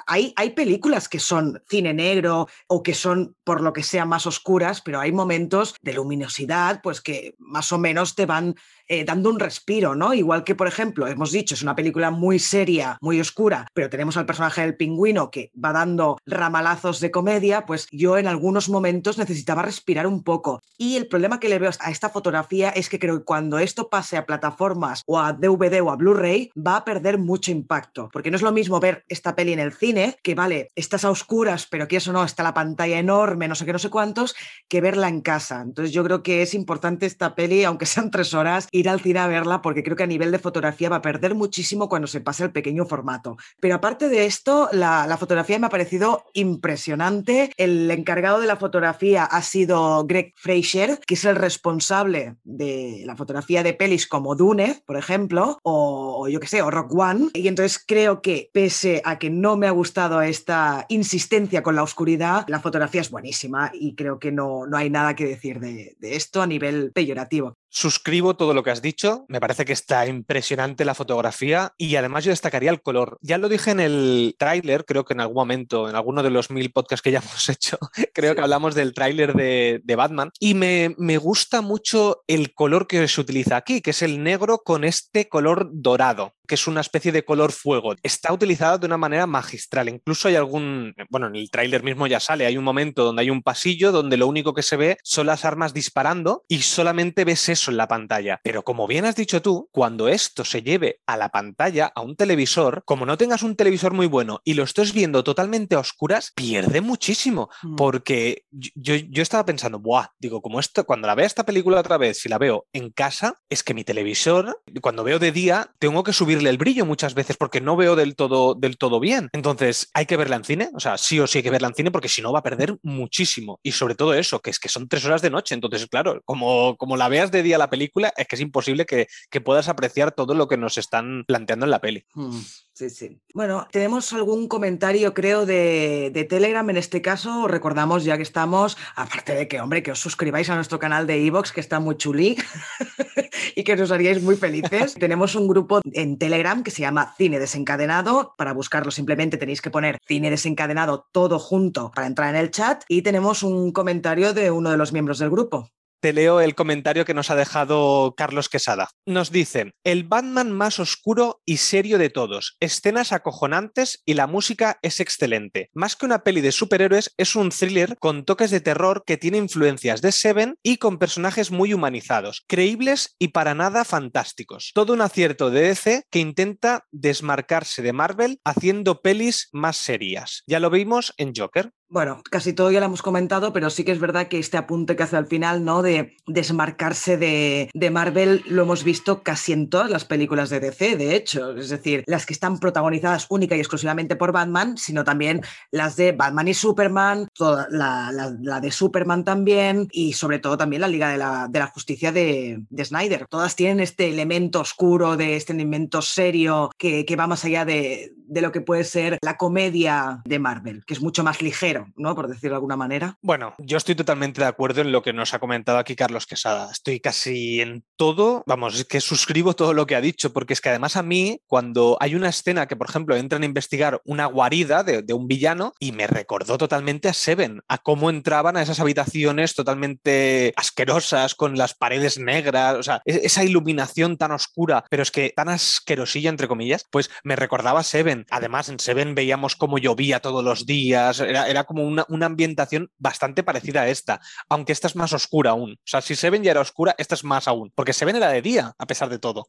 hay, hay películas que son cine negro o que son, por lo que sea, más oscuras, pero hay momentos de luminosidad, pues que más o menos te van eh, dando un respiro, ¿no? Igual que, por ejemplo, hemos dicho, es una película muy seria, muy oscura, pero tenemos al personaje del pingüino que va dando ramalazos de comedia, pues yo en algunos momentos necesitaba respirar un poco. Y el problema que le veo a esta fotografía es que creo que cuando esto pase a o a DVD o a Blu-ray, va a perder mucho impacto, porque no es lo mismo ver esta peli en el cine, que vale, estás a oscuras, pero que eso no, está la pantalla enorme, no sé qué, no sé cuántos, que verla en casa. Entonces yo creo que es importante esta peli, aunque sean *laughs* tres horas, ir al cine a verla porque creo que a nivel de fotografía va a perder muchísimo cuando se pase al pequeño formato. Pero aparte de esto, la, la fotografía me ha parecido impresionante. El encargado de la fotografía ha sido Greg Fraser, que es el responsable de la fotografía de pelis como Dune, por ejemplo, o, yo qué sé, o Rock One. Y entonces creo que pese a que no me ha gustado esta insistencia con la oscuridad, la fotografía es buenísima y creo que no, no hay nada que decir de, de esto a nivel peyorativo. Suscribo todo lo que has dicho, me parece que está impresionante la fotografía y además yo destacaría el color. Ya lo dije en el tráiler, creo que en algún momento, en alguno de los mil podcasts que ya *laughs* hemos hecho, creo que hablamos del tráiler de, de, Batman y me, me gusta mucho el color que se utiliza aquí, que es el negro con este color dorado que es una especie de color fuego. Está utilizado de una manera magistral. Incluso hay algún, bueno, en el tráiler mismo ya sale, hay un momento donde hay un pasillo donde lo único que se ve son las armas disparando y solamente ves eso en la pantalla. Pero como bien has dicho tú, cuando esto se lleve a la pantalla, a un televisor, como no tengas un televisor muy bueno y lo estés viendo totalmente a oscuras, pierde muchísimo. Mm. Porque yo, yo estaba pensando, buah, digo, como esto, cuando la vea esta película otra vez, si la veo en casa, es que mi televisor, cuando veo de día, tengo que subir el brillo muchas veces porque no veo del todo, del todo bien. Entonces, hay que verla en cine, o sea, sí o sí hay que verla en cine porque si no va a perder muchísimo. Y sobre todo eso, que es que son tres horas de noche. Entonces, claro, como, como la veas de día la película, es que es imposible que, que puedas apreciar todo lo que nos están planteando en la peli. Hmm. Sí, sí. Bueno, tenemos algún comentario, creo, de, de, Telegram en este caso. recordamos, ya que estamos, aparte de que, hombre, que os suscribáis a nuestro canal de Evox, que está muy chulí *laughs* y que nos haríais muy felices. *laughs* tenemos un grupo en Telegram que se llama Cine Desencadenado. Para buscarlo simplemente tenéis que poner Cine Desencadenado todo junto para entrar en el chat. Y tenemos un comentario de uno de los miembros del grupo te leo el comentario que nos ha dejado Carlos Quesada. Nos dice, el Batman más oscuro y serio de todos, escenas acojonantes y la música es excelente. Más que una peli de superhéroes, es un thriller con toques de terror que tiene influencias de Seven y con personajes muy humanizados, creíbles y para nada fantásticos. Todo un acierto de DC que intenta desmarcarse de Marvel haciendo pelis más serias. Ya lo vimos en Joker. Bueno, casi todo ya lo hemos comentado, pero sí que es verdad que este apunte que hace al final, ¿no? De desmarcarse de, Marvel, lo hemos visto casi en todas las películas de DC, de hecho. Es decir, las que están protagonizadas única y exclusivamente por Batman, sino también las de Batman y Superman, toda la, de Superman también, y sobre todo también la Liga de la, Justicia de, Snyder. Todas tienen este elemento oscuro, de este elemento serio que, que va más allá de, de lo que puede ser la comedia de Marvel, que es mucho más ligero, ¿no? Por decirlo de alguna manera. Bueno, yo estoy totalmente de acuerdo en lo que nos ha comentado aquí Carlos Quesada. Estoy casi en todo, vamos, es que suscribo todo lo que ha dicho, porque es que además a mí, cuando hay una escena que, por ejemplo, entran a investigar una guarida de, un villano y me recordó totalmente a Seven, a cómo entraban a esas habitaciones totalmente asquerosas, con las paredes negras, o sea, e-, esa iluminación tan oscura, pero es que tan asquerosilla, entre comillas, pues me recordaba a Seven. Además, en Seven veíamos cómo llovía todos los días, era, era como una, una, ambientación bastante parecida a esta, aunque esta es más oscura aún. O sea, si Seven ya era oscura, esta es más aún, porque Seven era de día, a pesar de todo.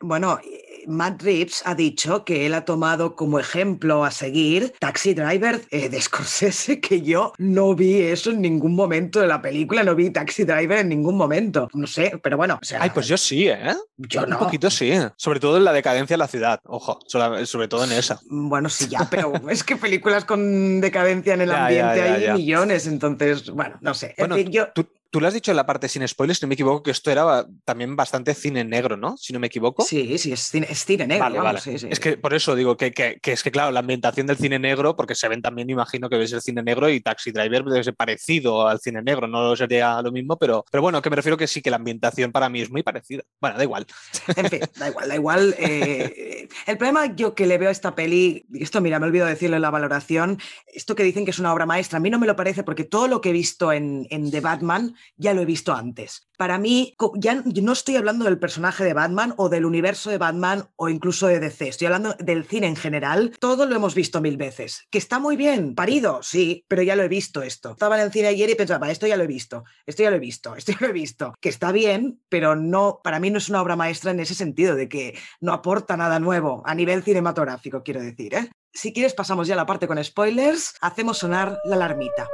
Bueno, Matt Reeves ha dicho que él ha tomado como ejemplo a seguir Taxi Driver eh, de *laughs* Scorsese, que yo no vi eso en ningún momento de la película, no vi Taxi Driver en ningún momento. No sé, pero bueno. O sea, Ay, pues yo sí, ¿eh? Yo no. Un poquito sí, sobre todo en la decadencia de la ciudad, ojo, sobre, todo en Bueno, sí, ya, pero *laughs* es que películas con decadencia en el Ya, ambiente ya, ya, hay millones, entonces, bueno, no sé. En Bueno, fin, yo, tú, tú lo has dicho en la parte sin spoilers, si no me equivoco, que esto era también bastante cine negro, ¿no? Si no me equivoco. sí, sí, es cine, es cine negro. Vale, vamos, vale. sí, sí. Es que por eso digo que, que- que es que, claro, la ambientación del cine negro, porque se ven también, imagino que ves el cine negro y Taxi Driver debe ser parecido al cine negro, no sería lo mismo, pero, pero bueno, que me refiero que sí que la ambientación para mí es muy parecida. Bueno, da igual. En fin, da igual, da igual. eh, el problema yo que le veo a esta peli, y esto mira, me olvido decirlo en la valoración, esto que dicen que es una obra maestra, a mí no me lo parece porque todo lo que he visto en, en The Batman ya lo he visto antes. Para mí, ya no estoy hablando del personaje de Batman o del universo de Batman o incluso de DC, estoy hablando del cine en general, todo lo hemos visto mil veces. Que está muy bien, parido, sí, pero ya lo he visto esto. Estaba en el cine ayer y pensaba, esto ya lo he visto, esto ya lo he visto, *laughs* esto ya lo he visto. Que está bien, pero no, para mí no es una obra maestra en ese sentido, de que no aporta nada nuevo a nivel cinematográfico, quiero decir. ¿eh? Si quieres, pasamos ya a la parte con spoilers, hacemos sonar la alarmita.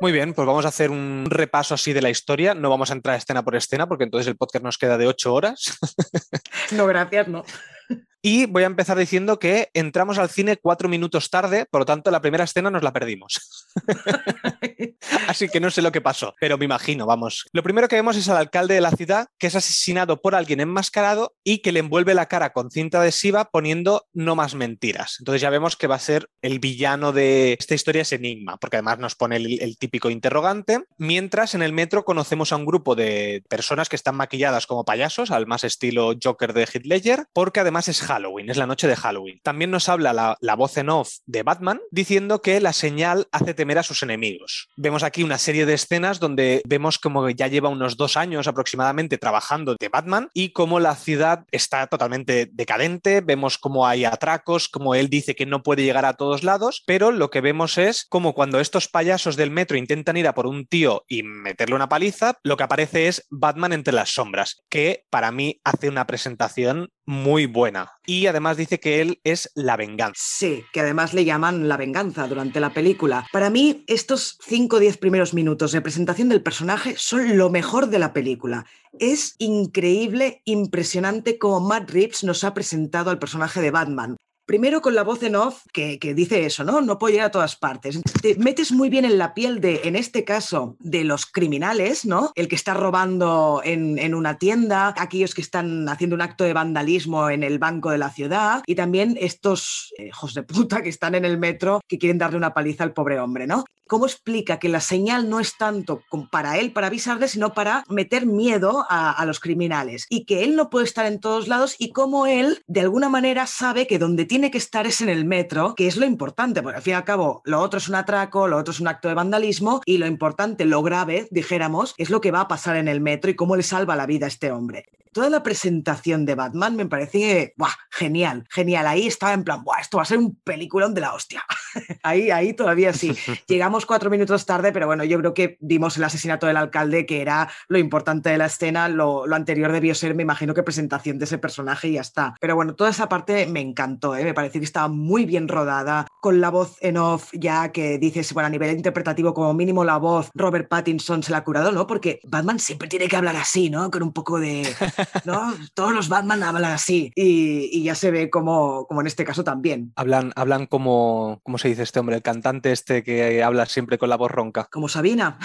Muy bien, pues vamos a hacer un repaso así de la historia. No vamos a entrar escena por escena porque entonces el podcast nos queda de ocho horas. *laughs* No, gracias, no. *laughs* Y voy a empezar diciendo que entramos al cine cuatro minutos tarde, por lo tanto la primera escena nos la perdimos. *laughs* Así que no sé lo que pasó, pero me imagino, vamos. Lo primero que vemos es al alcalde de la ciudad que es asesinado por alguien enmascarado y que le envuelve la cara con cinta adhesiva poniendo no más mentiras. Entonces ya vemos que va a ser el villano de esta historia es Enigma, porque además nos pone el, típico interrogante. Mientras en el metro conocemos a un grupo de personas que están maquilladas como payasos, al más estilo Joker de Heath Ledger, porque además es Halloween, es la noche de Halloween. También nos habla la, la voz en off de Batman diciendo que la señal hace temer a sus enemigos. Vemos aquí una serie de escenas donde vemos como ya lleva unos dos años aproximadamente trabajando de Batman y cómo la ciudad está totalmente decadente, vemos cómo hay atracos, como él dice que no puede llegar a todos lados, pero lo que vemos es como cuando estos payasos del metro intentan ir a por un tío y meterle una paliza, lo que aparece es Batman entre las sombras, que para mí hace una presentación muy buena. Y además dice que él es la venganza. Sí, que además le llaman la venganza durante la película. Para mí, estos 5 o 10 primeros minutos de presentación del personaje son lo mejor de la película. Es increíble, impresionante como Matt Reeves nos ha presentado al personaje de Batman. Primero con la voz en off que, dice eso, ¿no? No puedo llegar a todas partes. Te metes muy bien en la piel de, en este caso, de los criminales, ¿no? El que está robando en, en una tienda, aquellos que están haciendo un acto de vandalismo en el banco de la ciudad y también estos hijos de puta que están en el metro que quieren darle una paliza al pobre hombre, ¿no? ¿Cómo explica que la señal no es tanto para él, para avisarle, sino para meter miedo a, a los criminales? Y que él no puede estar en todos lados y cómo él, de alguna manera, sabe que donde tiene que estar es en el metro, que es lo importante, porque al fin y al cabo lo otro es un atraco, lo otro es un acto de vandalismo y lo importante, lo grave, dijéramos, es lo que va a pasar en el metro y cómo le salva la vida a este hombre. Toda la presentación de Batman me parece ¡buah! genial, genial. Ahí estaba en plan, ¡buah! esto va a ser un peliculón de la hostia. *laughs* ahí, ahí todavía sí. *laughs* Llegamos cuatro minutos tarde, pero bueno, yo creo que vimos el asesinato del alcalde, que era lo importante de la escena. Lo, lo anterior debió ser, me imagino que presentación de ese personaje y ya está. Pero bueno, toda esa parte me encantó, ¿eh? Me pareció que estaba muy bien rodada, con la voz en off ya que dices, bueno, a nivel interpretativo, como mínimo la voz, Robert Pattinson se la ha curado, ¿no? Porque Batman siempre tiene que hablar así, ¿no? Con un poco de... *laughs* ¿no? Todos los Batman hablan así y, y ya se ve como, como en este caso también. Hablan, hablan como, como se dice este hombre? El cantante este que habla siempre con la voz ronca. Como Sabina.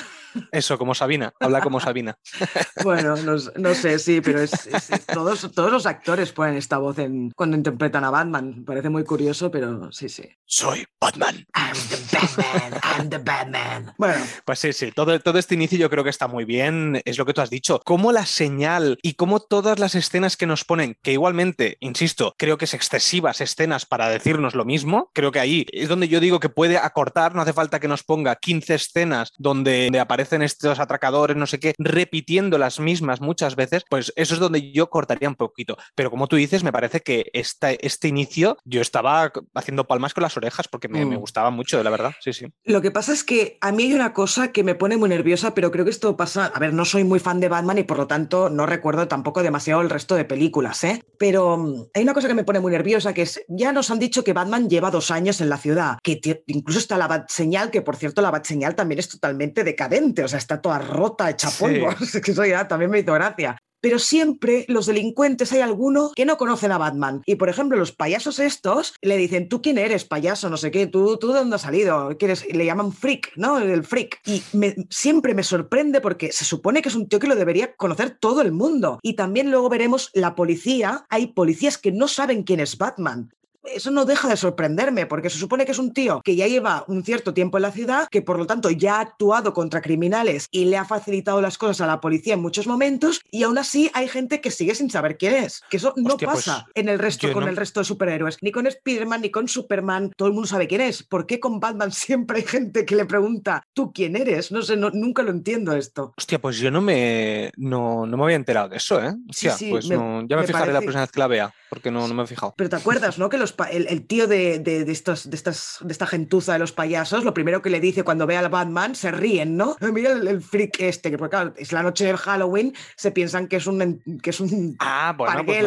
Eso, como Sabina, habla como *laughs* Sabina. bueno, no, sé, sí, pero es, *laughs* todos, todos los actores ponen esta voz en, cuando interpretan a Batman. Parece muy curioso, pero sí, sí. Soy Batman. I'm the Batman, I'm the Batman. *laughs* Bueno. Pues sí, sí, todo, todo este inicio yo creo que está muy bien, es lo que tú has dicho. Cómo la señal y cómo todas las escenas que nos ponen, que igualmente, insisto, creo que es excesivas escenas para decirnos lo mismo, creo que ahí es donde yo digo que puede acortar, no hace falta que nos ponga 15 escenas donde, aparecen estos atracadores, no sé qué, repitiendo las mismas muchas veces, pues eso es donde yo cortaría un poquito. Pero como tú dices, me parece que esta, este inicio yo estaba haciendo palmas con las orejas porque me, me mm. gustaba mucho, la verdad. Sí, sí. Lo que pasa es que a mí hay una cosa que me pone muy nerviosa, pero creo que esto pasa. A ver, no soy muy fan de Batman y por lo tanto no recuerdo tampoco demasiado el resto de películas, ¿eh? Pero mm, hay una cosa que me pone muy nerviosa, que es, ya nos han dicho que Batman lleva dos años en la ciudad, que incluso está la bat señal, que por cierto la bat señal también es totalmente decadente, o sea, está toda rota, hecha polvo. *laughs* que eso ya también me hizo gracia pero siempre los delincuentes hay alguno que no conocen a Batman. Y por ejemplo, los payasos estos le dicen, ¿tú quién eres, payaso? No sé qué, ¿tú, tú de dónde has salido? ¿Quieres? le llaman freak, ¿no? El freak. Y siempre me sorprende porque se supone que es un tío que lo debería conocer todo el mundo. Y también luego veremos la policía. Hay policías que no saben quién es Batman eso no deja de sorprenderme, porque se supone que es un tío que ya lleva un cierto tiempo en la ciudad, que por lo tanto ya ha actuado contra criminales y le ha facilitado las cosas a la policía en muchos momentos, y aún así hay gente que sigue sin saber quién es. Que eso no pues pasa en el resto con el resto de superhéroes, ni con Spider-Man, ni con Superman. Todo el mundo sabe quién es. ¿Por qué con Batman *laughs* siempre hay gente que le pregunta, ¿tú quién eres? No sé, nunca lo entiendo esto. Hostia, pues yo no me, no, me había enterado de eso, ¿eh? sí, sí, pues ya me, fijaré la próxima vez que la vea, porque no, no me he fijado. Pero te acuerdas, ¿no? Que los el, tío de, estos, de, estas, de esta gentuza de los payasos, lo primero que le dice cuando ve al Batman, se ríen, ¿no? *laughs* Mira el, freak este, que porque claro, es la noche de Halloween, se piensan que es un, que es un ah, bueno, pues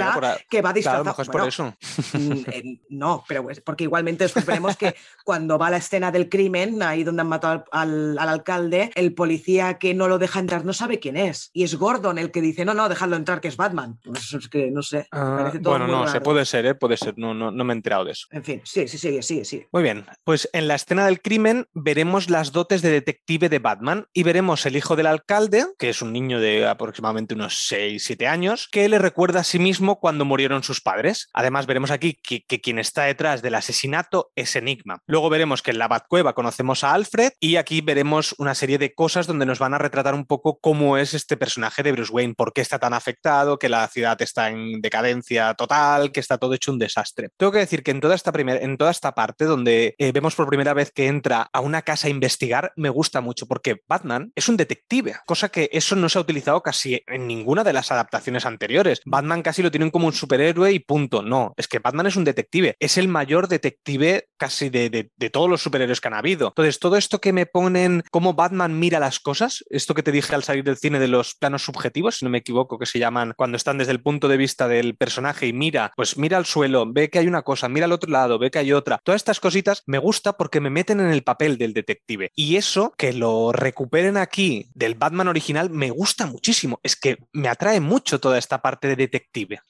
que va disfrazado. Claro, por eso. Mm, *laughs* eh, no, pero pues, porque igualmente descubriremos que cuando va a la escena del crimen, ahí donde han matado al, alcalde, el policía que no lo deja entrar no sabe quién es. Y es Gordon el que dice, no, no, dejadlo entrar, que es Batman. Pues es que no sé. Ah, bueno, no, se puede ser, ¿eh? puede ser, no, no, no me enterado de eso. En fin, sí, sí, sí, sí, sí. Muy bien, pues en la escena del crimen veremos las dotes de detective de Batman y veremos el hijo del alcalde, que es un niño de aproximadamente unos 6, 7 años, que le recuerda a sí mismo cuando murieron sus padres. Además, veremos aquí que, quien está detrás del asesinato es Enigma. Luego veremos que en la Batcueva conocemos a Alfred y aquí veremos una serie de cosas donde nos van a retratar un poco cómo es este personaje de Bruce Wayne, por qué está tan afectado, que la ciudad está en decadencia total, que está todo hecho un desastre. Tengo que decir que en toda esta, primera, en toda esta parte donde eh, vemos por primera vez que entra a una casa a investigar, me gusta mucho porque Batman es un detective, cosa que eso no se ha utilizado casi en ninguna de las adaptaciones anteriores. Batman casi lo tienen como un superhéroe y punto. No, es que Batman es un detective, es el mayor detective casi de, de, todos los superhéroes que han habido. Entonces, todo esto que me ponen, cómo Batman mira las cosas, esto que te dije al salir del cine de los planos subjetivos, si no me equivoco, que se llaman cuando están desde el punto de vista del personaje y mira, pues mira al suelo, ve que hay una cosa, mira al otro lado, ve que hay otra. Todas estas cositas me gusta porque me meten en el papel del detective. Y eso, que lo recuperen aquí del Batman original, me gusta muchísimo. Es que me atrae mucho toda esta parte de detective.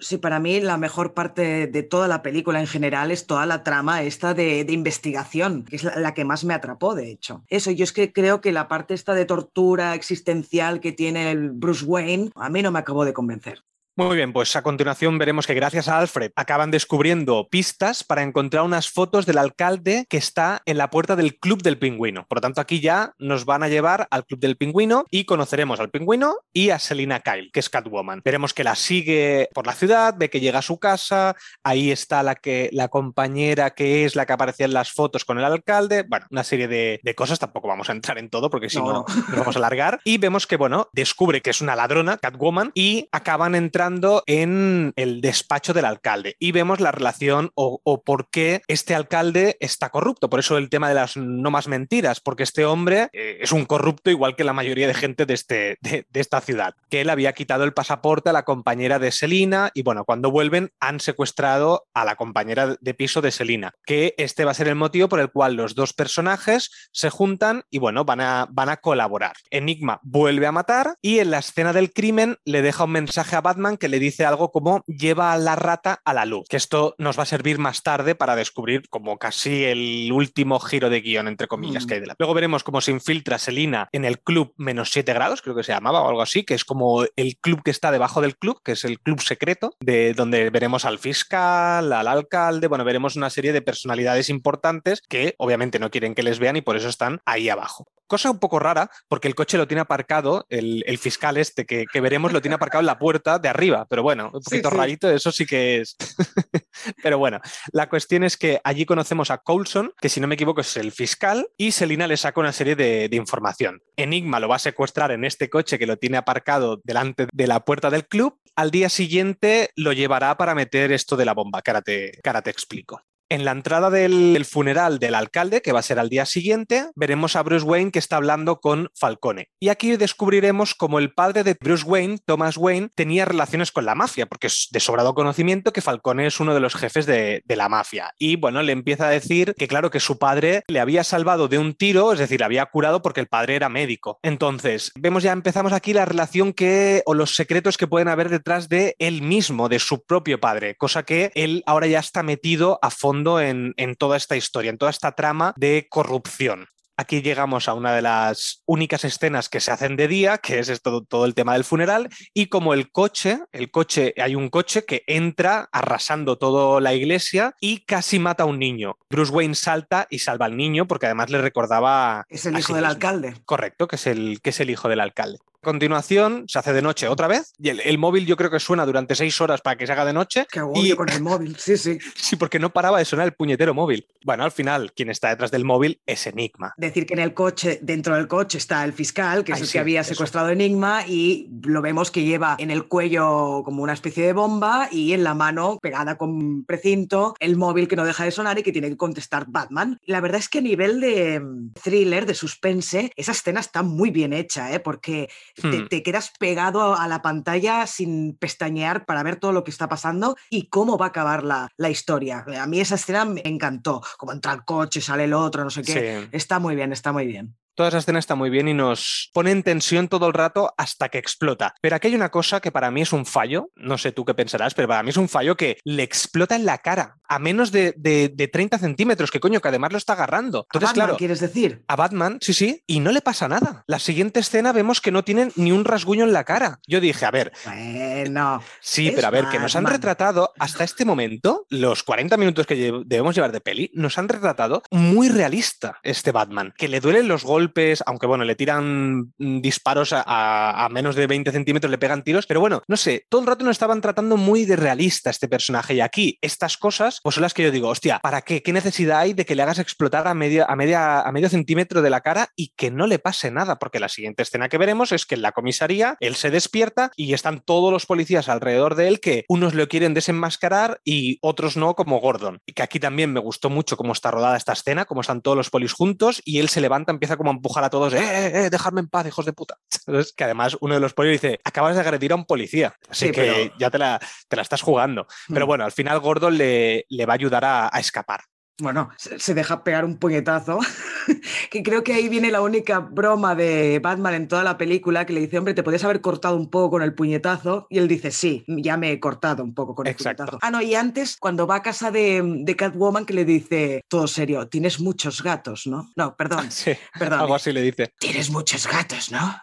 Sí, para mí la mejor parte de toda la película en general es toda la trama esta de, investigación, que es la, que más me atrapó, de hecho. Eso, yo es que creo que la parte esta de tortura existencial que tiene el Bruce Wayne, a mí no me acabó de convencer. Muy bien, pues a continuación veremos que gracias a Alfred acaban descubriendo pistas para encontrar unas fotos del alcalde que está en la puerta del Club del Pingüino. Por lo tanto, aquí ya nos van a llevar al Club del Pingüino y conoceremos al Pingüino y a Selina Kyle, que es Catwoman. Veremos que la sigue por la ciudad, ve que llega a su casa, ahí está la, que, la compañera que es la que aparecía en las fotos con el alcalde. Bueno, una serie de, cosas, tampoco vamos a entrar en todo porque si no, no nos vamos a alargar. Y vemos que, bueno, descubre que es una ladrona, Catwoman, y acaban entrando en el despacho del alcalde y vemos la relación o, por qué este alcalde está corrupto. Por eso el tema de las no más mentiras, porque este hombre eh, es un corrupto igual que la mayoría de gente de, este, de, esta ciudad, que él había quitado el pasaporte a la compañera de Selina y bueno, cuando vuelven han secuestrado a la compañera de piso de Selina, que este va a ser el motivo por el cual los dos personajes se juntan y bueno, van a, van a colaborar. Enigma vuelve a matar y en la escena del crimen le deja un mensaje a Batman Batman que le dice algo como lleva a la rata a la luz, que esto nos va a servir más tarde para descubrir como casi el último giro de guion, entre comillas, Mm. que hay de la... Luego veremos cómo se infiltra Selina en el club menos 7 grados, creo que se llamaba o algo así, que es como el club que está debajo del club, que es el club secreto, de donde veremos al fiscal, al alcalde, bueno, veremos una serie de personalidades importantes que obviamente no quieren que les vean y por eso están ahí abajo. Cosa un poco rara, porque el coche lo tiene aparcado, el, el fiscal este que, que veremos lo tiene aparcado en la puerta de arriba, pero bueno, un Sí, poquito sí. rarito, eso sí que es. *laughs* pero bueno, la cuestión es que allí conocemos a Coulson, que si no me equivoco es el fiscal, y Selina le saca una serie de, de información. Enigma lo va a secuestrar en este coche que lo tiene aparcado delante de la puerta del club. Al día siguiente lo llevará para meter esto de la bomba, que ahora te, que ahora te explico. En la entrada del funeral del alcalde, que va a ser al día siguiente, veremos a Bruce Wayne que está hablando con Falcone. Y aquí descubriremos cómo el padre de Bruce Wayne, Thomas Wayne, tenía relaciones con la mafia, porque es de sobrado conocimiento que Falcone es uno de los jefes de, de la mafia. Y bueno, le empieza a decir que claro que su padre le había salvado de un tiro, es decir, le había curado porque el padre era médico. Entonces, vemos ya, empezamos aquí la relación que, o los secretos que pueden haber detrás de él mismo, de su propio padre, cosa que él ahora ya está metido a fondo en, en toda esta historia, en toda esta trama de corrupción. Aquí llegamos a una de las únicas escenas que se hacen de día, que es esto, todo el tema del funeral, y como el coche, el coche, hay un coche que entra arrasando toda la iglesia y casi mata a un niño. Bruce Wayne salta y salva al niño porque además le recordaba... Es el hijo del alcalde. Correcto, que es el, que es el hijo del alcalde. A continuación, se hace de noche otra vez y el, el móvil yo creo que suena durante seis horas para que se haga de noche. Qué agobio Y- con el *laughs* móvil. Sí, sí. Sí, porque no paraba de sonar el puñetero móvil. Bueno, al final, quien está detrás del móvil es Enigma. Decir que en el coche, dentro del coche, está el fiscal, que es Ay, el sí, que había secuestrado Enigma, y lo vemos que lleva en el cuello como una especie de bomba y en la mano, pegada con precinto, el móvil que no deja de sonar y que tiene que contestar Batman. La verdad es que a nivel de mm, thriller, de suspense, esa escena está muy bien hecha, ¿eh? porque Hmm. te quedas pegado a la pantalla sin pestañear para ver todo lo que está pasando y cómo va a acabar la, la historia. A mí esa escena me encantó, como entra el coche, sale el otro, no sé qué. Sí. Está muy bien, está muy bien. Toda esa escena está muy bien y nos pone en tensión todo el rato hasta que explota. Pero aquí hay una cosa que para mí es un fallo, no sé tú qué pensarás, pero para mí es un fallo que le explota en la cara, a menos de, de- de 30 centímetros, que coño, que además lo está agarrando. ¿A Entonces, Batman, claro, quieres decir? a Batman, sí, sí, y no le pasa nada. La siguiente escena vemos que no tiene ni un rasguño en la cara. Yo dije, a ver, Bueno, Sí, pero a ver, que nos han Batman. retratado hasta este momento, los 40 minutos que debemos llevar de peli, nos han retratado muy realista este Batman. Que le duelen los golpes, aunque bueno, le tiran mm, disparos a, menos de 20 centímetros, le pegan tiros, pero bueno, no sé, todo el rato nos estaban tratando muy de realista este personaje. Y aquí, estas cosas, pues son las que yo digo, hostia, ¿para qué? ¿Qué necesidad hay de que le hagas explotar a, media, a, media, a medio centímetro de la cara y que no le pase nada? Porque la siguiente escena que veremos es que en la comisaría él se despierta y están todos los policías alrededor de él que unos lo quieren desenmascarar y otros no, como Gordon. Y que aquí también me gustó mucho cómo está rodada esta escena, cómo están todos los polis juntos y él se levanta, empieza como a empujar a todos, ¡eh, eh, eh, dejadme en paz, hijos de puta! *laughs* Entonces, que además uno de los polis dice, acabas de agredir a un policía, así Sí, que pero- ya te la, te la estás jugando. Pero Hmm. bueno, al final Gordon le, le va a ayudar a, a escapar. Bueno, se, deja pegar un puñetazo, *laughs* que creo que ahí viene la única broma de Batman en toda la película, que le dice, hombre, te podías haber cortado un poco con el puñetazo, y él dice, sí, ya me he cortado un poco con el puñetazo. Ah, no, y antes, cuando va a casa de, de Catwoman, que le dice, todo serio, tienes muchos gatos, ¿no? No, perdón, *laughs* Sí, perdón. algo así le dice. Tienes muchos gatos, ¿no?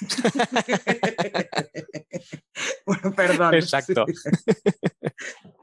*laughs* bueno, perdón. Exacto. sí.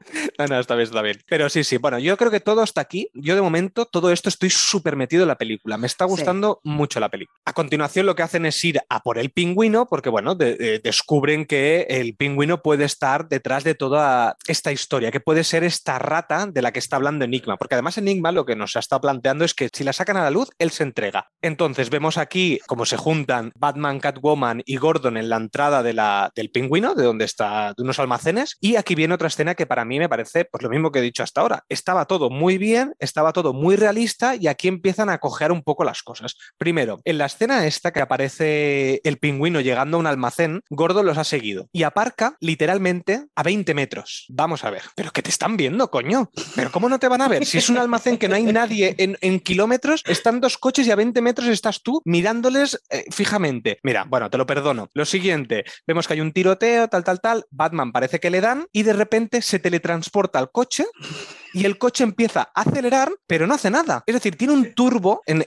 *laughs* No, no, está bien, está bien. Pero sí, sí, bueno, yo creo que todo hasta aquí. Yo de momento, todo esto estoy súper metido en la película. Me está Sí. gustando mucho la película. A continuación, lo que hacen es ir a por el pingüino, porque, bueno, de- de- descubren que el pingüino puede estar detrás de toda esta historia, que puede ser esta rata de la que está hablando Enigma. Porque además, Enigma lo que nos estado planteando es que si la sacan a la luz, él se entrega. Entonces, vemos aquí cómo se juntan Batman, Catwoman y Gordon en la entrada de la, del pingüino, de donde está, de unos almacenes. Y aquí viene otra escena que para mí me parece pues lo mismo que he dicho hasta ahora. Estaba todo muy bien, estaba todo muy realista y aquí empiezan a cojear un poco las cosas. Primero, en la escena esta que aparece el pingüino llegando a un almacén, Gordo los ha seguido y aparca literalmente a 20 metros. Vamos a ver, pero que te están viendo, coño. Pero ¿cómo no te van a ver? Si es un almacén que no hay nadie en, kilómetros, están dos coches y a 20 metros estás tú mirándoles eh, fijamente. Mira, bueno, te lo perdono. Lo siguiente, vemos que hay un tiroteo, tal, tal, tal. Batman parece que le dan y de repente se teletransporta al coche y el coche empieza a acelerar, pero no hace nada. Es decir, tiene un turbo *laughs* en,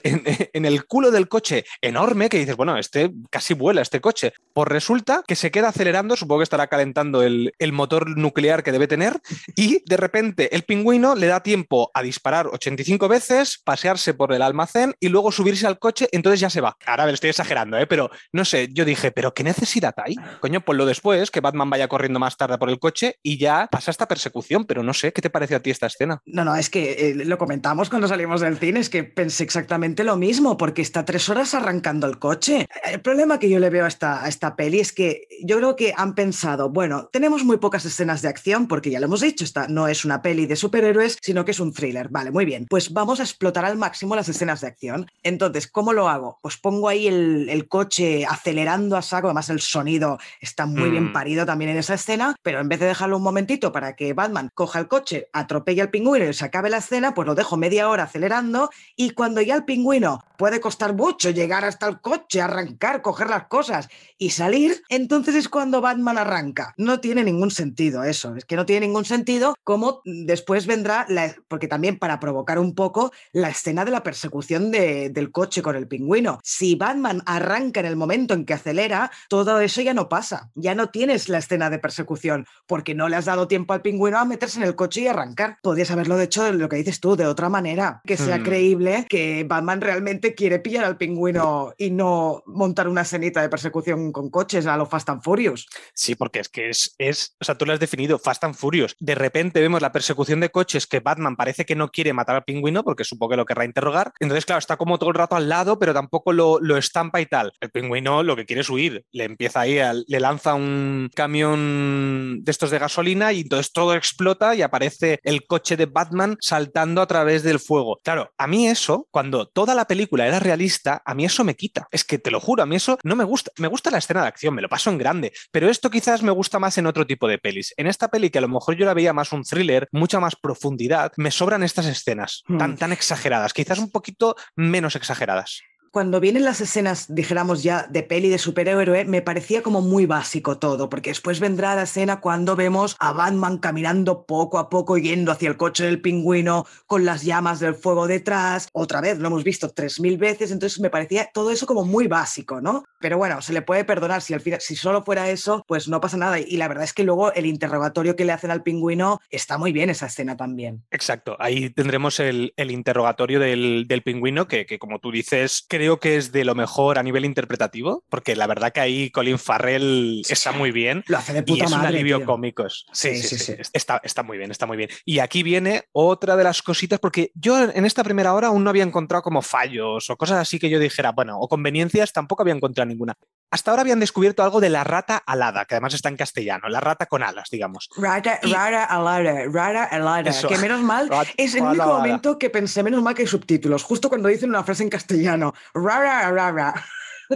el culo del coche enorme que dices, bueno, este casi vuela este coche. Pues resulta que se queda acelerando, supongo que estará calentando el, el motor nuclear que debe tener, y de repente el pingüino le da tiempo a disparar 85 veces, pasearse por el almacén y luego subirse al coche, entonces ya se va. Ahora me estoy exagerando, ¿eh? pero no sé, yo dije, pero ¿qué necesidad hay? Coño, pues lo después, que Batman vaya corriendo más tarde por el coche y ya pasa esta persecución, pero no sé, ¿qué te parece a ti esta escena. No, no, es que eh, lo comentamos cuando salimos del cine, es que pensé exactamente lo mismo, porque está tres horas arrancando el coche. El problema que yo le veo a esta, a esta peli es que yo creo que han pensado, bueno, tenemos muy pocas escenas de acción, porque ya lo hemos dicho, esta no es una peli de superhéroes, sino que es un thriller. Vale, muy bien. Pues vamos a explotar al máximo las escenas de acción. Entonces, ¿cómo lo hago? Pues pongo ahí el, el coche acelerando a saco, además el sonido está muy bien mm. parido también en esa escena, pero en vez de dejarlo un momentito para que Batman coja el coche, atropelle al pingüino y se acabe la escena, pues lo dejo media hora acelerando y cuando ya el pingüino puede costar mucho llegar hasta el coche, arrancar, coger las cosas y salir, entonces es cuando Batman arranca. No tiene ningún sentido eso, es que no tiene ningún sentido como después vendrá, la, porque también para provocar un poco la escena de la persecución de, del coche con el pingüino. Si Batman arranca en el momento en que acelera, todo eso ya no pasa, ya no tienes la escena de persecución porque no le has dado tiempo al pingüino a meterse en el coche y arrancar. Podrías haberlo hecho lo que dices tú, de otra manera, que sea mm. creíble que Batman realmente quiere pillar al pingüino y no montar una escenita de persecución con coches a lo Fast and Furious. Sí, porque es que es, es, o sea, tú lo has definido, Fast and Furious. De repente vemos la persecución de coches que Batman parece que no quiere matar al pingüino porque supongo que lo querrá interrogar. Entonces, claro, está como todo el rato al lado, pero tampoco lo, lo estampa y tal. El pingüino lo que quiere es huir, le empieza ahí, le lanza un camión de estos de gasolina y entonces todo explota y aparece el coche de Batman saltando a través del fuego. Claro, a mí eso, cuando toda la película era realista, a mí eso me quita. Es que te lo juro, a mí eso no me gusta. Me gusta la escena de acción, me lo paso en grande, pero esto quizás me gusta más en otro tipo de pelis. En esta peli, que a lo mejor yo la veía más un thriller, mucha más profundidad, me sobran estas escenas tan, hmm. tan exageradas, quizás un poquito menos exageradas cuando vienen las escenas, dijéramos ya, de peli de superhéroe, me parecía como muy básico todo, porque después vendrá la escena cuando vemos a Batman caminando poco a poco yendo hacia el coche del pingüino con las llamas del fuego detrás. Otra vez, lo hemos visto tres mil veces, entonces me parecía todo eso como muy básico, ¿no? Pero bueno, se le puede perdonar si al final, si solo fuera eso, pues no pasa nada. Y la verdad es que luego el interrogatorio que le hacen al pingüino está muy bien esa escena también. Exacto, ahí tendremos el, interrogatorio del, pingüino que, que, como tú dices, creo que es de lo mejor a nivel interpretativo, porque la verdad que ahí Colin Farrell está muy bien. Lo hace de puta y es un alivio cómico. Sí sí, sí, Está, está muy bien, está muy bien. Y aquí viene otra de las cositas, porque yo en esta primera hora aún no había encontrado como fallos o cosas así que yo dijera, bueno, o conveniencias, tampoco había encontrado ninguna. Hasta ahora habían descubierto algo de la rata alada, que además está en castellano, la rata con alas, digamos. Rata, rara alada, rara alada. Que menos mal, *laughs* es el único momento que pensé menos mal que hay subtítulos, justo cuando dicen una frase en castellano. Rara, rara.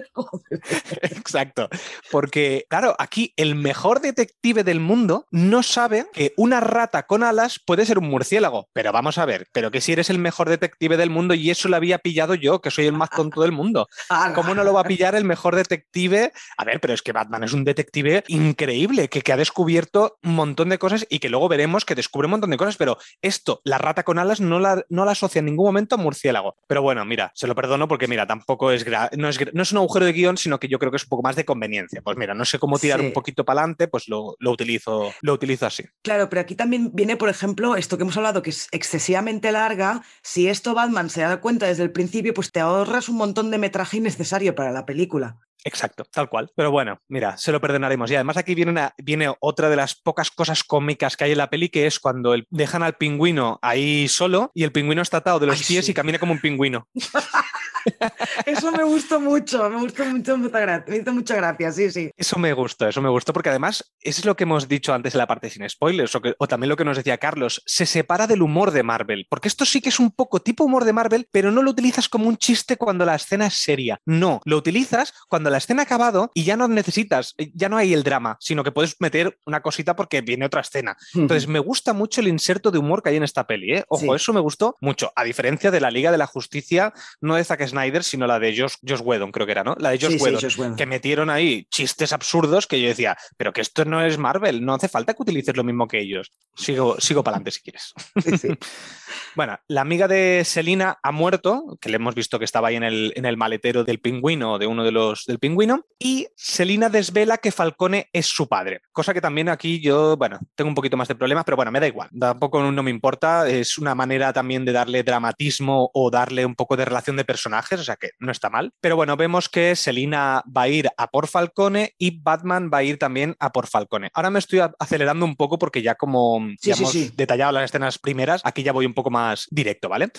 *laughs* *laughs* Exacto. Porque, claro, aquí el mejor detective del mundo no sabe que una rata con alas puede ser un murciélago. Pero vamos a ver, pero que si eres el mejor detective del mundo y eso lo había pillado yo, que soy el más tonto del mundo. *laughs* ¿Cómo no lo va a pillar el mejor detective? A ver, pero es que Batman es un detective increíble, que, que ha descubierto un montón de cosas y que luego veremos que descubre un montón de cosas, pero esto, la rata con alas, no la, no la asocia en ningún momento a murciélago. Pero bueno, mira, se lo perdono porque, mira, tampoco es, no es, no es una agujero de guion, sino que yo creo que es un poco más de conveniencia. Pues mira, no sé cómo tirar un poquito para adelante, pues lo, lo, utilizo, lo utilizo así. Claro, pero aquí también viene, por ejemplo, esto que hemos hablado, que es excesivamente larga. Si esto Batman se da cuenta desde el principio, pues te ahorras un montón de metraje innecesario para la película. Exacto, tal cual. Pero bueno, mira, se lo perdonaremos. Y además aquí viene, una, viene otra de las pocas cosas cómicas que hay en la peli, que es cuando el, dejan al pingüino ahí solo y el pingüino está atado de los pies y camina como un pingüino. *laughs* Eso me gustó mucho, me gustó mucho, me hizo mucha gracia, sí, sí. Eso me gustó, eso me gustó, porque además es lo que hemos dicho antes en la parte sin spoilers, o, o también lo que nos decía Carlos, se separa del humor de Marvel, porque esto sí que es un poco tipo humor de Marvel, pero no lo utilizas como un chiste cuando la escena es seria, no, lo utilizas cuando la escena ha acabado y ya no necesitas, ya no hay el drama, sino que puedes meter una cosita porque viene otra escena. Entonces me gusta mucho el inserto de humor que hay en esta peli, ¿eh? ojo, eso me gustó mucho, a diferencia de la Liga de la Justicia, no de Zack Snyder, sino la de Josh, Josh Whedon, creo que era, ¿no? La de Josh, Whedon, que metieron ahí chistes absurdos que yo decía, pero que esto no es Marvel, no hace falta que utilices lo mismo que ellos. Sigo, sigo para adelante si quieres. *laughs* bueno, la amiga de Selina ha muerto, que le hemos visto que estaba ahí en el, en el maletero del pingüino, de uno de los del pingüino, y Selina desvela que Falcone es su padre, cosa que también aquí yo, bueno, tengo un poquito más de problemas, pero bueno, me da igual, tampoco no me importa, es una manera también de darle dramatismo o darle un poco de relación de personajes, o sea que no está mal. Pero bueno, vemos que Selina va a ir a por Falcone y Batman va a ir también a por Falcone. Ahora me estoy acelerando un poco porque ya como hemos detallado las escenas primeras, aquí ya voy un poco más directo, ¿vale?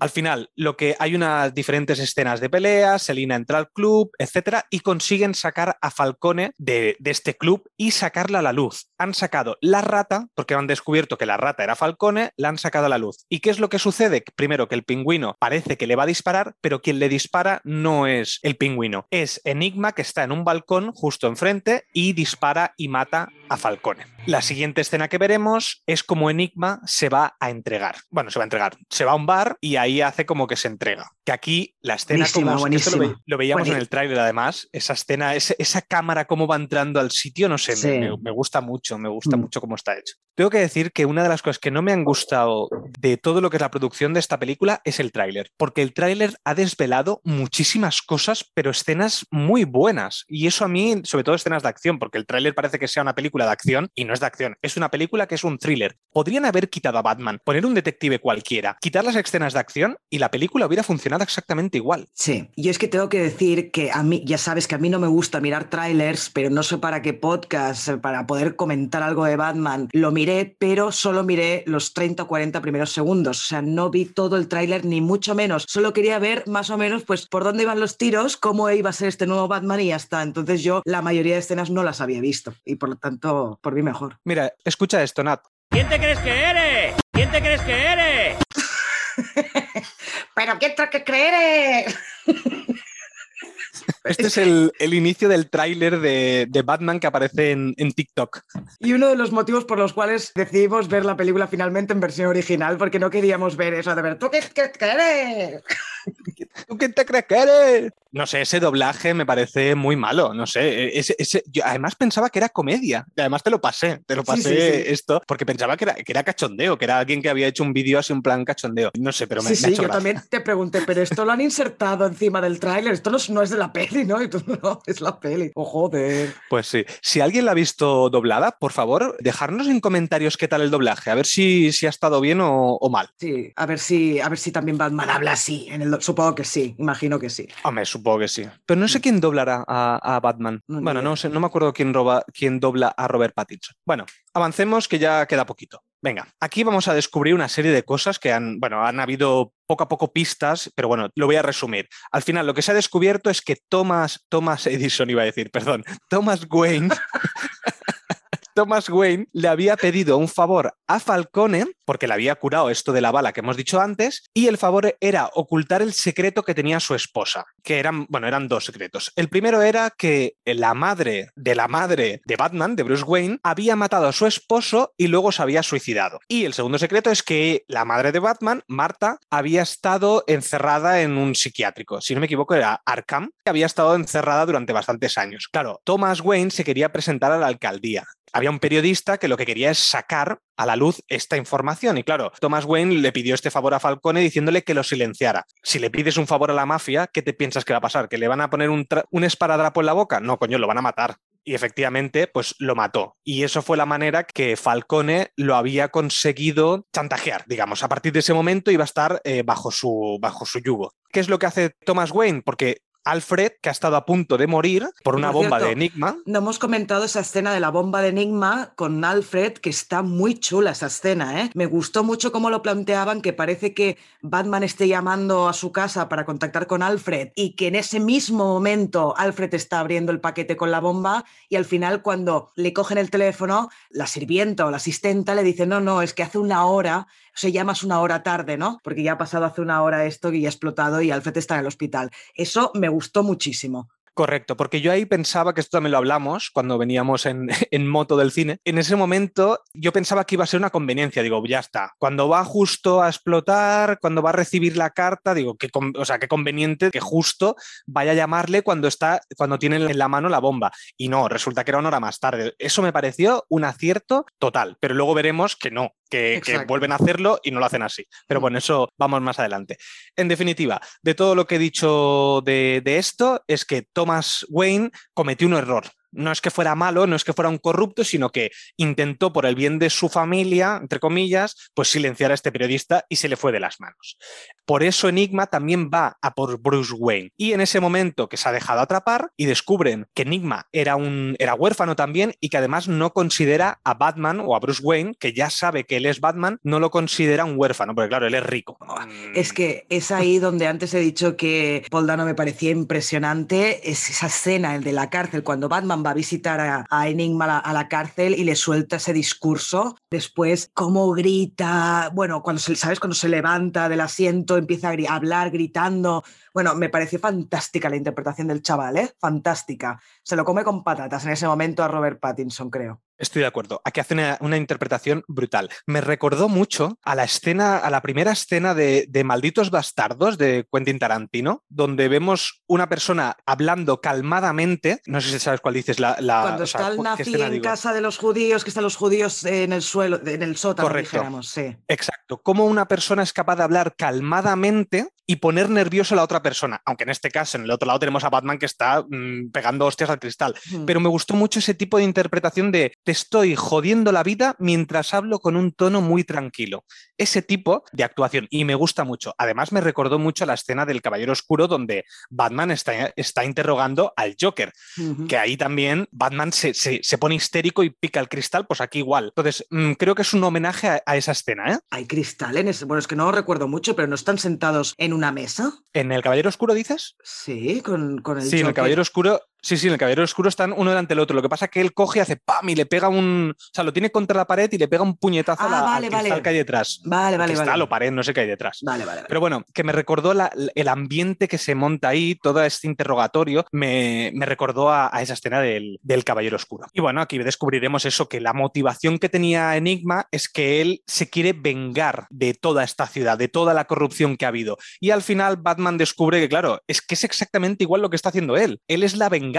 Al final, lo que hay unas diferentes escenas de peleas, Selina entra al club, etcétera, y consiguen sacar a Falcone de, de este club y sacarla a la luz. Han sacado la rata, porque han descubierto que la rata era Falcone, la han sacado a la luz. ¿Y qué es lo que sucede? Primero que el pingüino parece que le va a disparar, pero quien le dispara no es el pingüino, es Enigma que está en un balcón justo enfrente y dispara y mata a Falcone. La siguiente escena que veremos es como Enigma se va a entregar. Bueno, se va a entregar. Se va a un bar y ahí hace como que se entrega. Que aquí la escena como lo, veíamos en el tráiler además, esa escena, esa cámara cómo va entrando al sitio, no sé, me, gusta mucho, me gusta mm. mucho cómo está hecho. Tengo que decir que una de las cosas que no me han gustado de todo lo que es la producción de esta película es el tráiler, porque el tráiler ha desvelado muchísimas cosas, pero escenas muy buenas. Y eso a mí, sobre todo escenas de acción, porque el tráiler parece que sea una película de acción y no es de acción, es una película que es un thriller. Podrían haber quitado a Batman, poner un detective cualquiera, quitar las escenas de acción y la película hubiera funcionado exactamente igual. Sí, yo es que tengo que decir que a mí, ya sabes que a mí no me gusta mirar trailers, pero no sé para qué podcast, para poder comentar algo de Batman, lo miré, pero solo miré los 30 o 40 primeros segundos. O sea, no vi todo el tráiler, ni mucho menos. Solo quería ver más o menos pues por dónde iban los tiros, cómo iba a ser este nuevo Batman y ya está. Entonces yo la mayoría de escenas no las había visto y por lo tanto, por mí mejor. Mira, escucha esto, Nat. ¿Quién te crees que eres? ¿Quién te crees que eres? *laughs* ¿Pero quién te crees que eres? *laughs* Este es *laughs* el, inicio del tráiler de, Batman que aparece en, TikTok. Y uno de los motivos por los cuales decidimos ver la película finalmente en versión original, porque no queríamos ver eso de ver, ¿tú qué, *laughs* qué, eres? ¿Tú quién te crees que eres? No sé, ese doblaje me parece muy malo, no sé. E, ese, yo además pensaba que era comedia. Además te lo pasé, te lo pasé esto, porque pensaba que era, que era cachondeo, que era alguien que había hecho un vídeo así, un plan cachondeo. No sé, pero me, sí, sí, yo también te pregunté, pero esto lo han insertado encima del tráiler, esto no, es de la peli, ¿no? Y tú, *laughs* no, es la peli. Oh, joder. Pues sí. Si alguien la ha visto doblada, por favor, dejarnos en comentarios qué tal el doblaje, a ver si, si ha estado bien o, mal. Sí, a ver si, a ver si también Batman habla así. En el, supongo que sí, imagino que sí. Hombre, supongo que sí. Pero no sé quién doblará a, Batman. bueno, no sé, no me acuerdo quién, roba, quién dobla a Robert Pattinson. Bueno, avancemos que ya queda poquito. Venga, aquí vamos a descubrir una serie de cosas que han, bueno, han habido poco a poco pistas, pero bueno, lo voy a resumir. Al final, lo que se ha descubierto es que Thomas, Thomas Edison iba a decir, perdón, Thomas Wayne *laughs* *laughs* Thomas Wayne le había pedido un favor a Falcone, porque le había curado esto de la bala que hemos dicho antes, y el favor era ocultar el secreto que tenía su esposa, que eran, bueno, eran dos secretos. El primero era que la madre de la madre de Batman, de Bruce Wayne, había matado a su esposo y luego se había suicidado. Y el segundo secreto es que la madre de Batman, Marta, había estado encerrada en un psiquiátrico. Si no me equivoco, era Arkham, que había estado encerrada durante bastantes años. Claro, Thomas Wayne se quería presentar a la alcaldía había un periodista que lo que quería es sacar a la luz esta información. Y claro, Thomas Wayne le pidió este favor a Falcone diciéndole que lo silenciara. Si le pides un favor a la mafia, ¿qué te piensas que va a pasar? ¿Que le van a poner un, esparadrapo en la boca? No, coño, lo van a matar. Y efectivamente, pues lo mató. Y eso fue la manera que Falcone lo había conseguido chantajear, digamos. A partir de ese momento iba a estar eh, bajo, su, bajo su yugo. ¿Qué es lo que hace Thomas Wayne? Porque Alfred, que ha estado a punto de morir por una Por bomba cierto, de Enigma. No hemos comentado esa escena de la bomba de Enigma con Alfred, que está muy chula esa escena, ¿eh? Me gustó mucho cómo lo planteaban, que parece que Batman esté llamando a su casa para contactar con Alfred y que en ese mismo momento Alfred está abriendo el paquete con la bomba y al final cuando le cogen el teléfono, la sirvienta o la asistenta le dice, no, no, es que hace una hora, sea, llamas una hora tarde, ¿no? Porque ya ha pasado hace una hora esto y ya ha explotado y Alfred está en el hospital. Eso me gustó muchísimo. Correcto, porque yo ahí pensaba que esto también lo hablamos cuando veníamos *laughs* en, moto del cine. En ese momento yo pensaba que iba a ser una conveniencia, digo, ya está. Cuando va justo a explotar, cuando va a recibir la carta, digo, qué, o sea, qué conveniente que justo vaya a llamarle cuando está, cuando tiene en la mano la bomba. Y no, resulta que era una hora más tarde. Eso me pareció un acierto total, pero luego veremos que no, que, que, vuelven a hacerlo y no lo hacen así. Pero bueno, eso vamos más adelante. En definitiva, de todo lo que he dicho de, de esto, es que Thomas Wayne cometió un error. No es que fuera malo, no es que fuera un corrupto, sino que intentó, por el bien de su familia, entre comillas, pues silenciar a este periodista y se le fue de las manos. Por eso Enigma también va a por Bruce Wayne. Y en ese momento que se ha dejado atrapar y descubren que Enigma era, un, era huérfano también y que además no considera a Batman o a Bruce Wayne, que ya sabe que él es Batman, no lo considera un huérfano, porque claro, él es rico. Es que es ahí donde antes he dicho que Paul Dano me parecía impresionante, es esa escena, el de la cárcel, cuando Batman va a visitar a, Enigma a la, cárcel y le suelta ese discurso. Después, cómo grita, bueno, cuando se, ¿sabes? Cuando se levanta del asiento, empieza a hablar gritando. Bueno, me pareció fantástica la interpretación del chaval, ¿eh? Fantástica. Se lo come con patatas en ese momento a Robert Pattinson, creo. Estoy de acuerdo. Aquí hace una, una, interpretación brutal. Me recordó mucho a la escena, a la primera escena de, de, Malditos Bastardos de Quentin Tarantino, donde vemos una persona hablando calmadamente. No sé si sabes cuál dices. La, la Cuando o sea, está el nazi en digo? casa de los judíos, que están los judíos en el suelo, en el sótano, Correcto. dijéramos, sí. Exacto. Cómo una persona es capaz de hablar calmadamente y poner nervioso a la otra persona. Aunque en este caso, en el otro lado, tenemos a Batman que está mmm, pegando hostias al cristal. Mm. Pero me gustó mucho ese tipo de interpretación de te estoy jodiendo la vida mientras hablo con un tono muy tranquilo. Ese tipo de actuación. Y me gusta mucho. Además, me recordó mucho la escena del Caballero Oscuro donde Batman está, está interrogando al Joker. Que ahí también Batman se, se, se, pone histérico y pica el cristal, pues aquí igual. Entonces, mmm, creo que es un homenaje a, a esa escena. ¿eh? Hay cristal en ese. Bueno, es que no lo recuerdo mucho, pero no están sentados en una mesa. ¿En el Caballero Oscuro dices? Sí, con, con el Sí, en el Caballero Oscuro Sí, sí, en el Caballero Oscuro están uno delante del otro. Lo que pasa es que él coge y hace ¡pam! y le pega un. O sea, lo tiene contra la pared y le pega un puñetazo ah, a la, vale, al cristal vale. que hay detrás. Vale, vale, cristal vale. o pared, no sé qué hay detrás. Vale, vale, vale. Pero bueno, que me recordó la, el ambiente que se monta ahí, todo este interrogatorio, me, me recordó a, a, esa escena del, del Caballero Oscuro. Y bueno, aquí descubriremos eso, que la motivación que tenía Enigma es que él se quiere vengar de toda esta ciudad, de toda la corrupción que ha habido. Y al final Batman descubre que, claro, es que es exactamente igual lo que está haciendo él. Él es la venganza.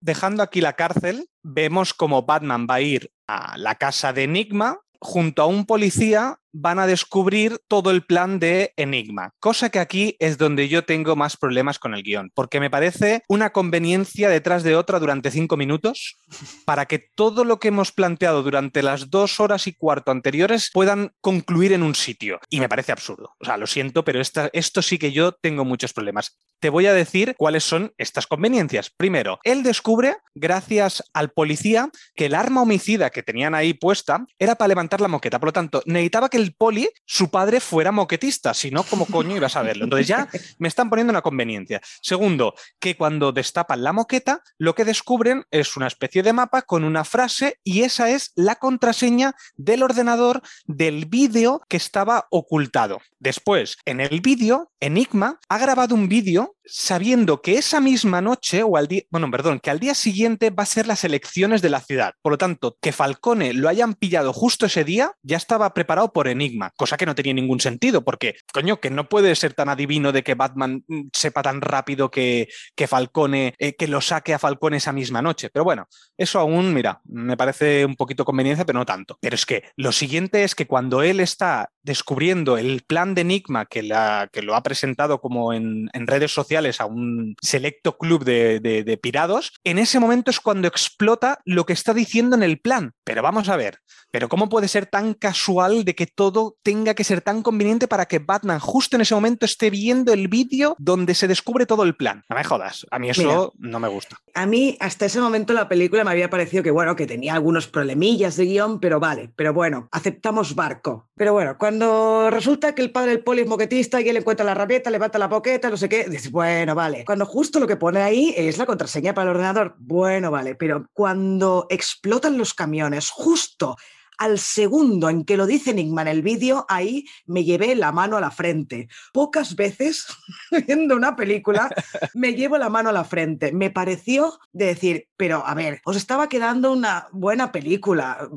Dejando aquí la cárcel, vemos como Batman va a ir a la casa de Enigma junto a un policía van a descubrir todo el plan de Enigma, cosa que aquí es donde yo tengo más problemas con el guion, porque me parece una conveniencia detrás de otra durante cinco minutos para que todo lo que hemos planteado durante las dos horas y cuarto anteriores puedan concluir en un sitio. Y me parece absurdo. O sea, lo siento, pero esta, esto sí que yo tengo muchos problemas. Te voy a decir cuáles son estas conveniencias. Primero, él descubre, gracias al policía, que el arma homicida que tenían ahí puesta era para levantar la moqueta. Por lo tanto, necesitaba que el poli, su padre, fuera moquetista, si no, ¿cómo coño ibas a verlo? Entonces ya me están poniendo una conveniencia. Segundo, que cuando destapan la moqueta, lo que descubren es una especie de mapa con una frase y esa es la contraseña del ordenador del vídeo que estaba ocultado. Después, en el vídeo, Enigma ha grabado un vídeo sabiendo que esa misma noche, o al día, bueno, perdón, que al día siguiente va a ser las elecciones de la ciudad. Por lo tanto, que Falcone lo hayan pillado justo ese día, ya estaba preparado por Enigma, cosa que no tenía ningún sentido, porque, coño, que no puede ser tan adivino de que Batman mm, sepa tan rápido que, que Falcone, eh, que lo saque a Falcone esa misma noche. Pero bueno, eso aún, mira, me parece un poquito conveniencia, pero no tanto. Pero es que lo siguiente es que cuando él está descubriendo el plan de Enigma que, la, que lo ha presentado como en, redes sociales a un selecto club de, de, pirados, en ese momento es cuando explota lo que está diciendo en el plan. Pero vamos a ver, pero ¿cómo puede ser tan casual de que todo tenga que ser tan conveniente para que Batman justo en ese momento esté viendo el vídeo donde se descubre todo el plan? No me jodas, a mí eso no me gusta. A mí hasta ese momento la película me había parecido que bueno, que tenía algunos problemillas de guion, pero vale, pero bueno, aceptamos barco. Pero bueno, cuando resulta que el padre del poli es moquetista y él encuentra la rabieta, levanta la boqueta, no sé qué, dices, bueno, vale. Cuando justo lo que pone ahí es la contraseña para el ordenador, bueno, vale, pero cuando explotan los camiones, justo al segundo en que lo dice Enigma en el vídeo, ahí me llevé la mano a la frente. Pocas veces *laughs* viendo una película me llevo la mano a la frente. Me pareció de decir, pero a ver, os estaba quedando una buena película.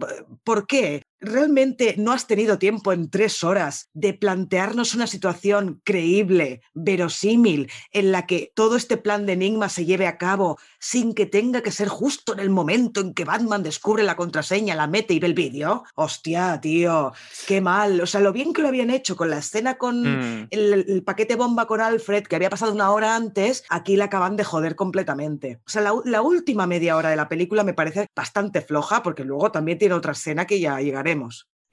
¿Por qué? ¿Realmente no has tenido tiempo en tres horas de plantearnos una situación creíble, verosímil, en la que todo este plan de enigma se lleve a cabo sin que tenga que ser justo en el momento en que Batman descubre la contraseña, la mete y ve el vídeo? Hostia, tío, qué mal. O sea, lo bien que lo habían hecho con la escena con mm. el, paquete bomba con Alfred, que había pasado una hora antes, aquí la acaban de joder completamente. O sea, la, la última media hora de la película me parece bastante floja, porque luego también tiene otra escena que ya llegaré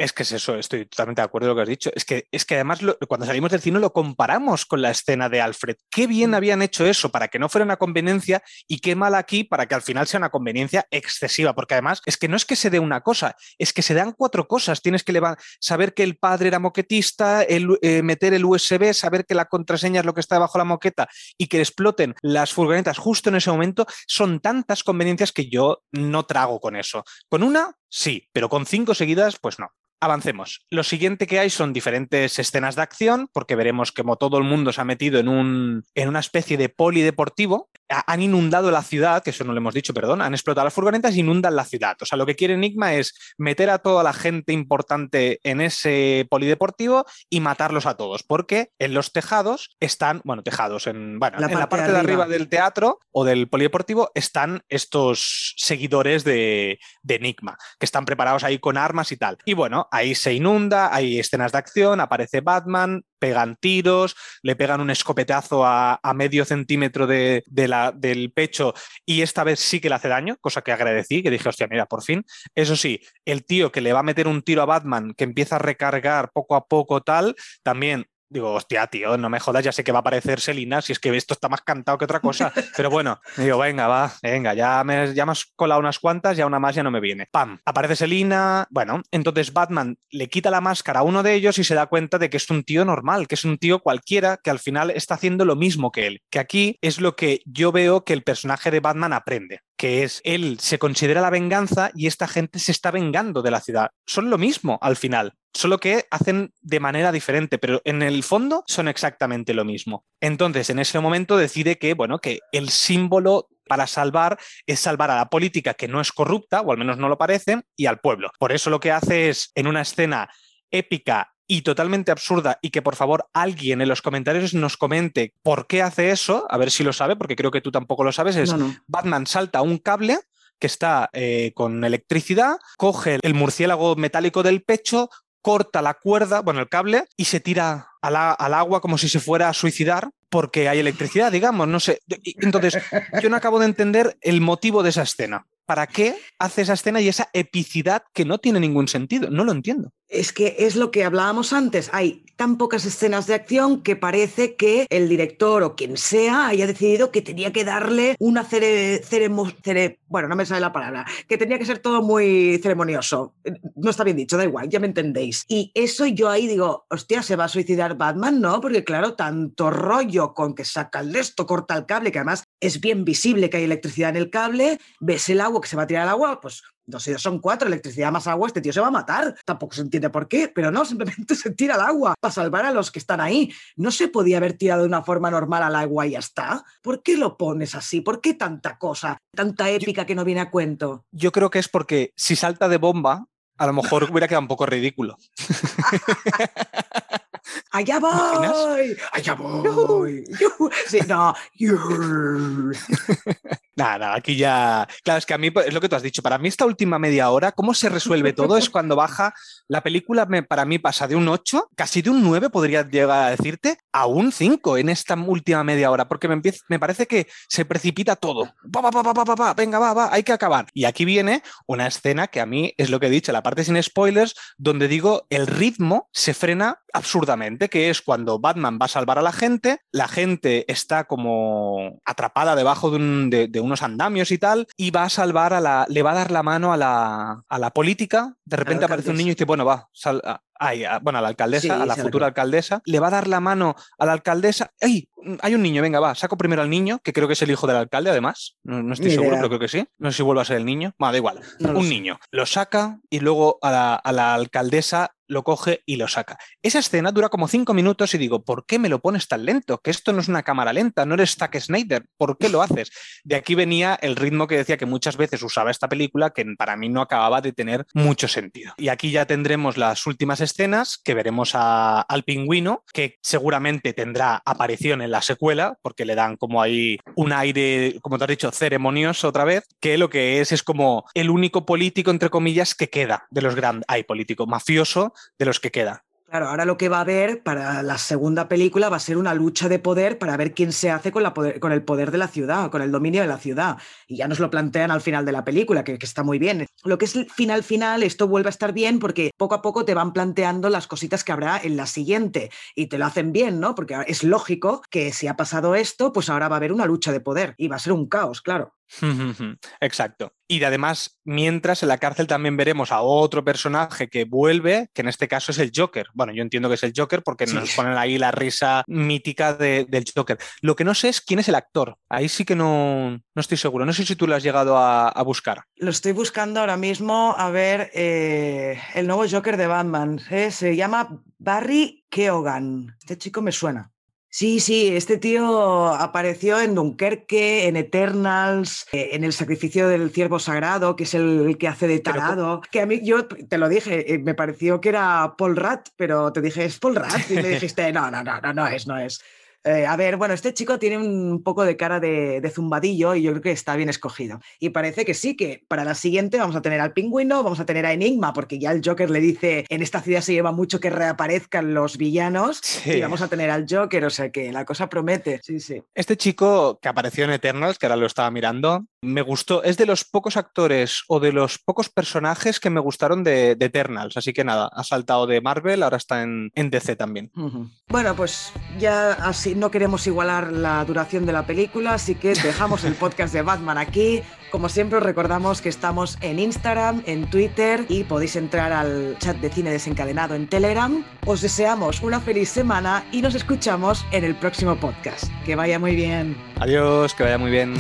es que es eso, estoy totalmente de acuerdo con lo que has dicho. Es que, es que además cuando salimos del cine lo comparamos con la escena de Alfred. Qué bien mm. habían hecho eso para que no fuera una conveniencia y qué mal aquí para que al final sea una conveniencia excesiva. Porque además es que no es que se dé una cosa, es que se dan cuatro cosas. Tienes que saber que el padre era moquetista, eh, meter el USB, saber que la contraseña es lo que está debajo de la moqueta y que exploten las furgonetas justo en ese momento. Son tantas conveniencias que yo no trago con eso. Con una Sí, pero con cinco seguidas, pues no. Avancemos. Lo siguiente que hay son diferentes escenas de acción, porque veremos como todo el mundo se ha metido en, un, en una especie de polideportivo. Han inundado la ciudad, que eso no lo hemos dicho, perdón, han explotado las furgonetas y inundan la ciudad. O sea, lo que quiere Enigma es meter a toda la gente importante en ese polideportivo y matarlos a todos, porque en los tejados están, bueno, tejados, en, bueno, la en la parte de arriba. del teatro o del polideportivo están estos seguidores de, de Enigma, que están preparados ahí con armas y tal. Y bueno, ahí se inunda, hay escenas de acción, aparece Batman, pegan tiros, le pegan un escopetazo a, medio centímetro de, la, del pecho y esta vez sí que le hace daño, cosa que agradecí, que dije, hostia, mira, por fin. Eso sí, el tío que le va a meter un tiro a Batman, que empieza a recargar poco a poco tal, también Digo, hostia, tío, no me jodas, ya sé que va a aparecer Selina, si es que esto está más cantado que otra cosa. *laughs* Pero bueno, digo, venga, va, venga, ya me, ya me has colado unas cuantas, ya una más ya no me viene. ¡Pam! Aparece Selina. Bueno, entonces Batman le quita la máscara a uno de ellos y se da cuenta de que es un tío normal, que es un tío cualquiera que al final está haciendo lo mismo que él. Que aquí es lo que yo veo que el personaje de Batman aprende que es él se considera la venganza y esta gente se está vengando de la ciudad. Son lo mismo al final, solo que hacen de manera diferente, pero en el fondo son exactamente lo mismo. Entonces, en ese momento decide que, bueno, que el símbolo para salvar es salvar a la política que no es corrupta, o al menos no lo parece, y al pueblo. Por eso lo que hace es, en una escena épica y totalmente absurda y que por favor alguien en los comentarios nos comente por qué hace eso, a ver si lo sabe, porque creo que tú tampoco lo sabes, es Batman salta un cable que está eh, con electricidad, coge el murciélago metálico del pecho, corta la cuerda, bueno, el cable, y se tira al, al agua como si se fuera a suicidar porque hay electricidad, digamos, no sé. Entonces, yo no acabo de entender el motivo de esa escena. ¿Para qué hace esa escena y esa epicidad que no tiene ningún sentido? No lo entiendo. Es que es lo que hablábamos antes. Hay tan pocas escenas de acción que parece que el director o quien sea haya decidido que tenía que darle una cere, bueno, no me sale la palabra, que tenía que ser todo muy ceremonioso. No está bien dicho, da igual, ya me entendéis. Y eso yo ahí digo, hostia, ¿se va a suicidar Batman? No, porque claro, tanto rollo con que saca el esto, corta el cable, que además es bien visible que hay electricidad en el cable, ves el agua que se va a tirar al agua, pues dos y dos son cuatro, electricidad más agua, este tío se va a matar. Tampoco se entiende por qué, pero no, *laughs* simplemente se tira al agua para salvar a los que están ahí. No se podía haber tirado de una forma normal al agua y ya está. ¿Por qué lo pones así? ¿Por qué tanta cosa, tanta épica que no viene a cuento? Yo creo que es porque si salta de bomba, a lo mejor hubiera quedado un poco ridículo. *laughs* allá voy, allá voy. Sí, no. *laughs* Nada, aquí ya. Claro, es que a mí es lo que tú has dicho. Para mí, esta última media hora, cómo se resuelve todo es cuando baja. La película me, para mí pasa de un 8, casi de un 9, podría llegar a decirte, a un 5 en esta última media hora, porque me, empieza, me parece que se precipita todo. Pa, pa, pa, venga, va, va, hay que acabar. Y aquí viene una escena que a mí es lo que he dicho, la parte sin spoilers, donde digo el ritmo se frena absurdamente, que es cuando Batman va a salvar a la gente, la gente está como atrapada debajo de, un, de, de unos andamios y tal, y va a salvar a la, le va a dar la mano a la, a la política, de repente aparece un niño y dice, bueno, va, sal, ay, a, bueno, a la alcaldesa, Sí, a la futura alcaldesa, le va a dar la mano a la alcaldesa, ¡ay! Hay un niño, venga, va, saco primero al niño, que creo que es el hijo del alcalde, además, no, no estoy Ni seguro, idea. pero creo que sí, no sé si vuelve a ser el niño, bueno, da igual, No un sé. niño, lo saca y luego a la, a la alcaldesa lo coge y lo saca. Esa escena dura como cinco minutos y digo, ¿por qué me lo pones tan lento? Que esto no es una cámara lenta, no eres Zack Snyder, ¿por qué lo *laughs* haces? De aquí venía el ritmo que decía que muchas veces usaba esta película, que para mí no acababa de tener mucho sentido. Y aquí ya tendremos las últimas escenas, que veremos a- al pingüino, que seguramente tendrá aparición en la secuela, porque le dan como ahí un aire, como te has dicho, ceremonioso otra vez, que lo que es es como el único político, entre comillas, que queda de los grandes, hay político mafioso de los que queda. Claro, ahora lo que va a haber para la segunda película va a ser una lucha de poder para ver quién se hace con, la con el poder de la ciudad, con el dominio de la ciudad. Y ya nos lo plantean al final de la película, que, está muy bien. Lo que es final final, esto vuelve a estar bien porque poco a poco te van planteando las cositas que habrá en la siguiente y te lo hacen bien, ¿no? Porque es lógico que si ha pasado esto, pues ahora va a haber una lucha de poder y va a ser un caos, claro. *laughs* Exacto. Y de además, mientras en la cárcel también veremos a otro personaje que vuelve, que en este caso es el Joker. Bueno, yo entiendo que es el Joker porque Sí. nos ponen ahí la risa mítica de- del Joker. Lo que no sé es quién es el actor. Ahí sí que no, no estoy seguro. No sé si tú lo has llegado a, a buscar. Lo estoy buscando ahora mismo a ver eh, el nuevo Joker de Batman. ¿eh? Se llama Barry Keoghan. Este chico me suena. Sí, sí, este tío apareció en Dunkerque, en Eternals, eh, en el sacrificio del ciervo sagrado, que es el, que hace de Pero, tarado. Que a mí, yo te lo dije, eh, me pareció que era Paul Rudd, pero te dije, ¿es Paul Rudd? Y me dijiste, no, no, no, no, no es, no es. Eh, a ver, bueno, este chico tiene un poco de cara de, de zumbadillo y yo creo que está bien escogido. Y parece que sí, que para la siguiente vamos a tener al pingüino, vamos a tener a Enigma, porque ya el Joker le dice, en esta ciudad se lleva mucho que reaparezcan los villanos Sí. y vamos a tener al Joker, o sea que la cosa promete. Sí, sí. Este chico que apareció en Eternals, que ahora lo estaba mirando, me gustó. Es de los pocos actores o de los pocos personajes que me gustaron de, de Eternals. Así que nada, ha saltado de Marvel, ahora está en, en DC también. Bueno, pues ya así no queremos igualar la duración de la película, así que dejamos el podcast de Batman aquí. Como siempre os recordamos que estamos en Instagram, en Twitter y podéis entrar al chat de cine desencadenado en Telegram. Os deseamos una feliz semana y nos escuchamos en el próximo podcast. Que vaya muy bien. Adiós, que vaya muy bien.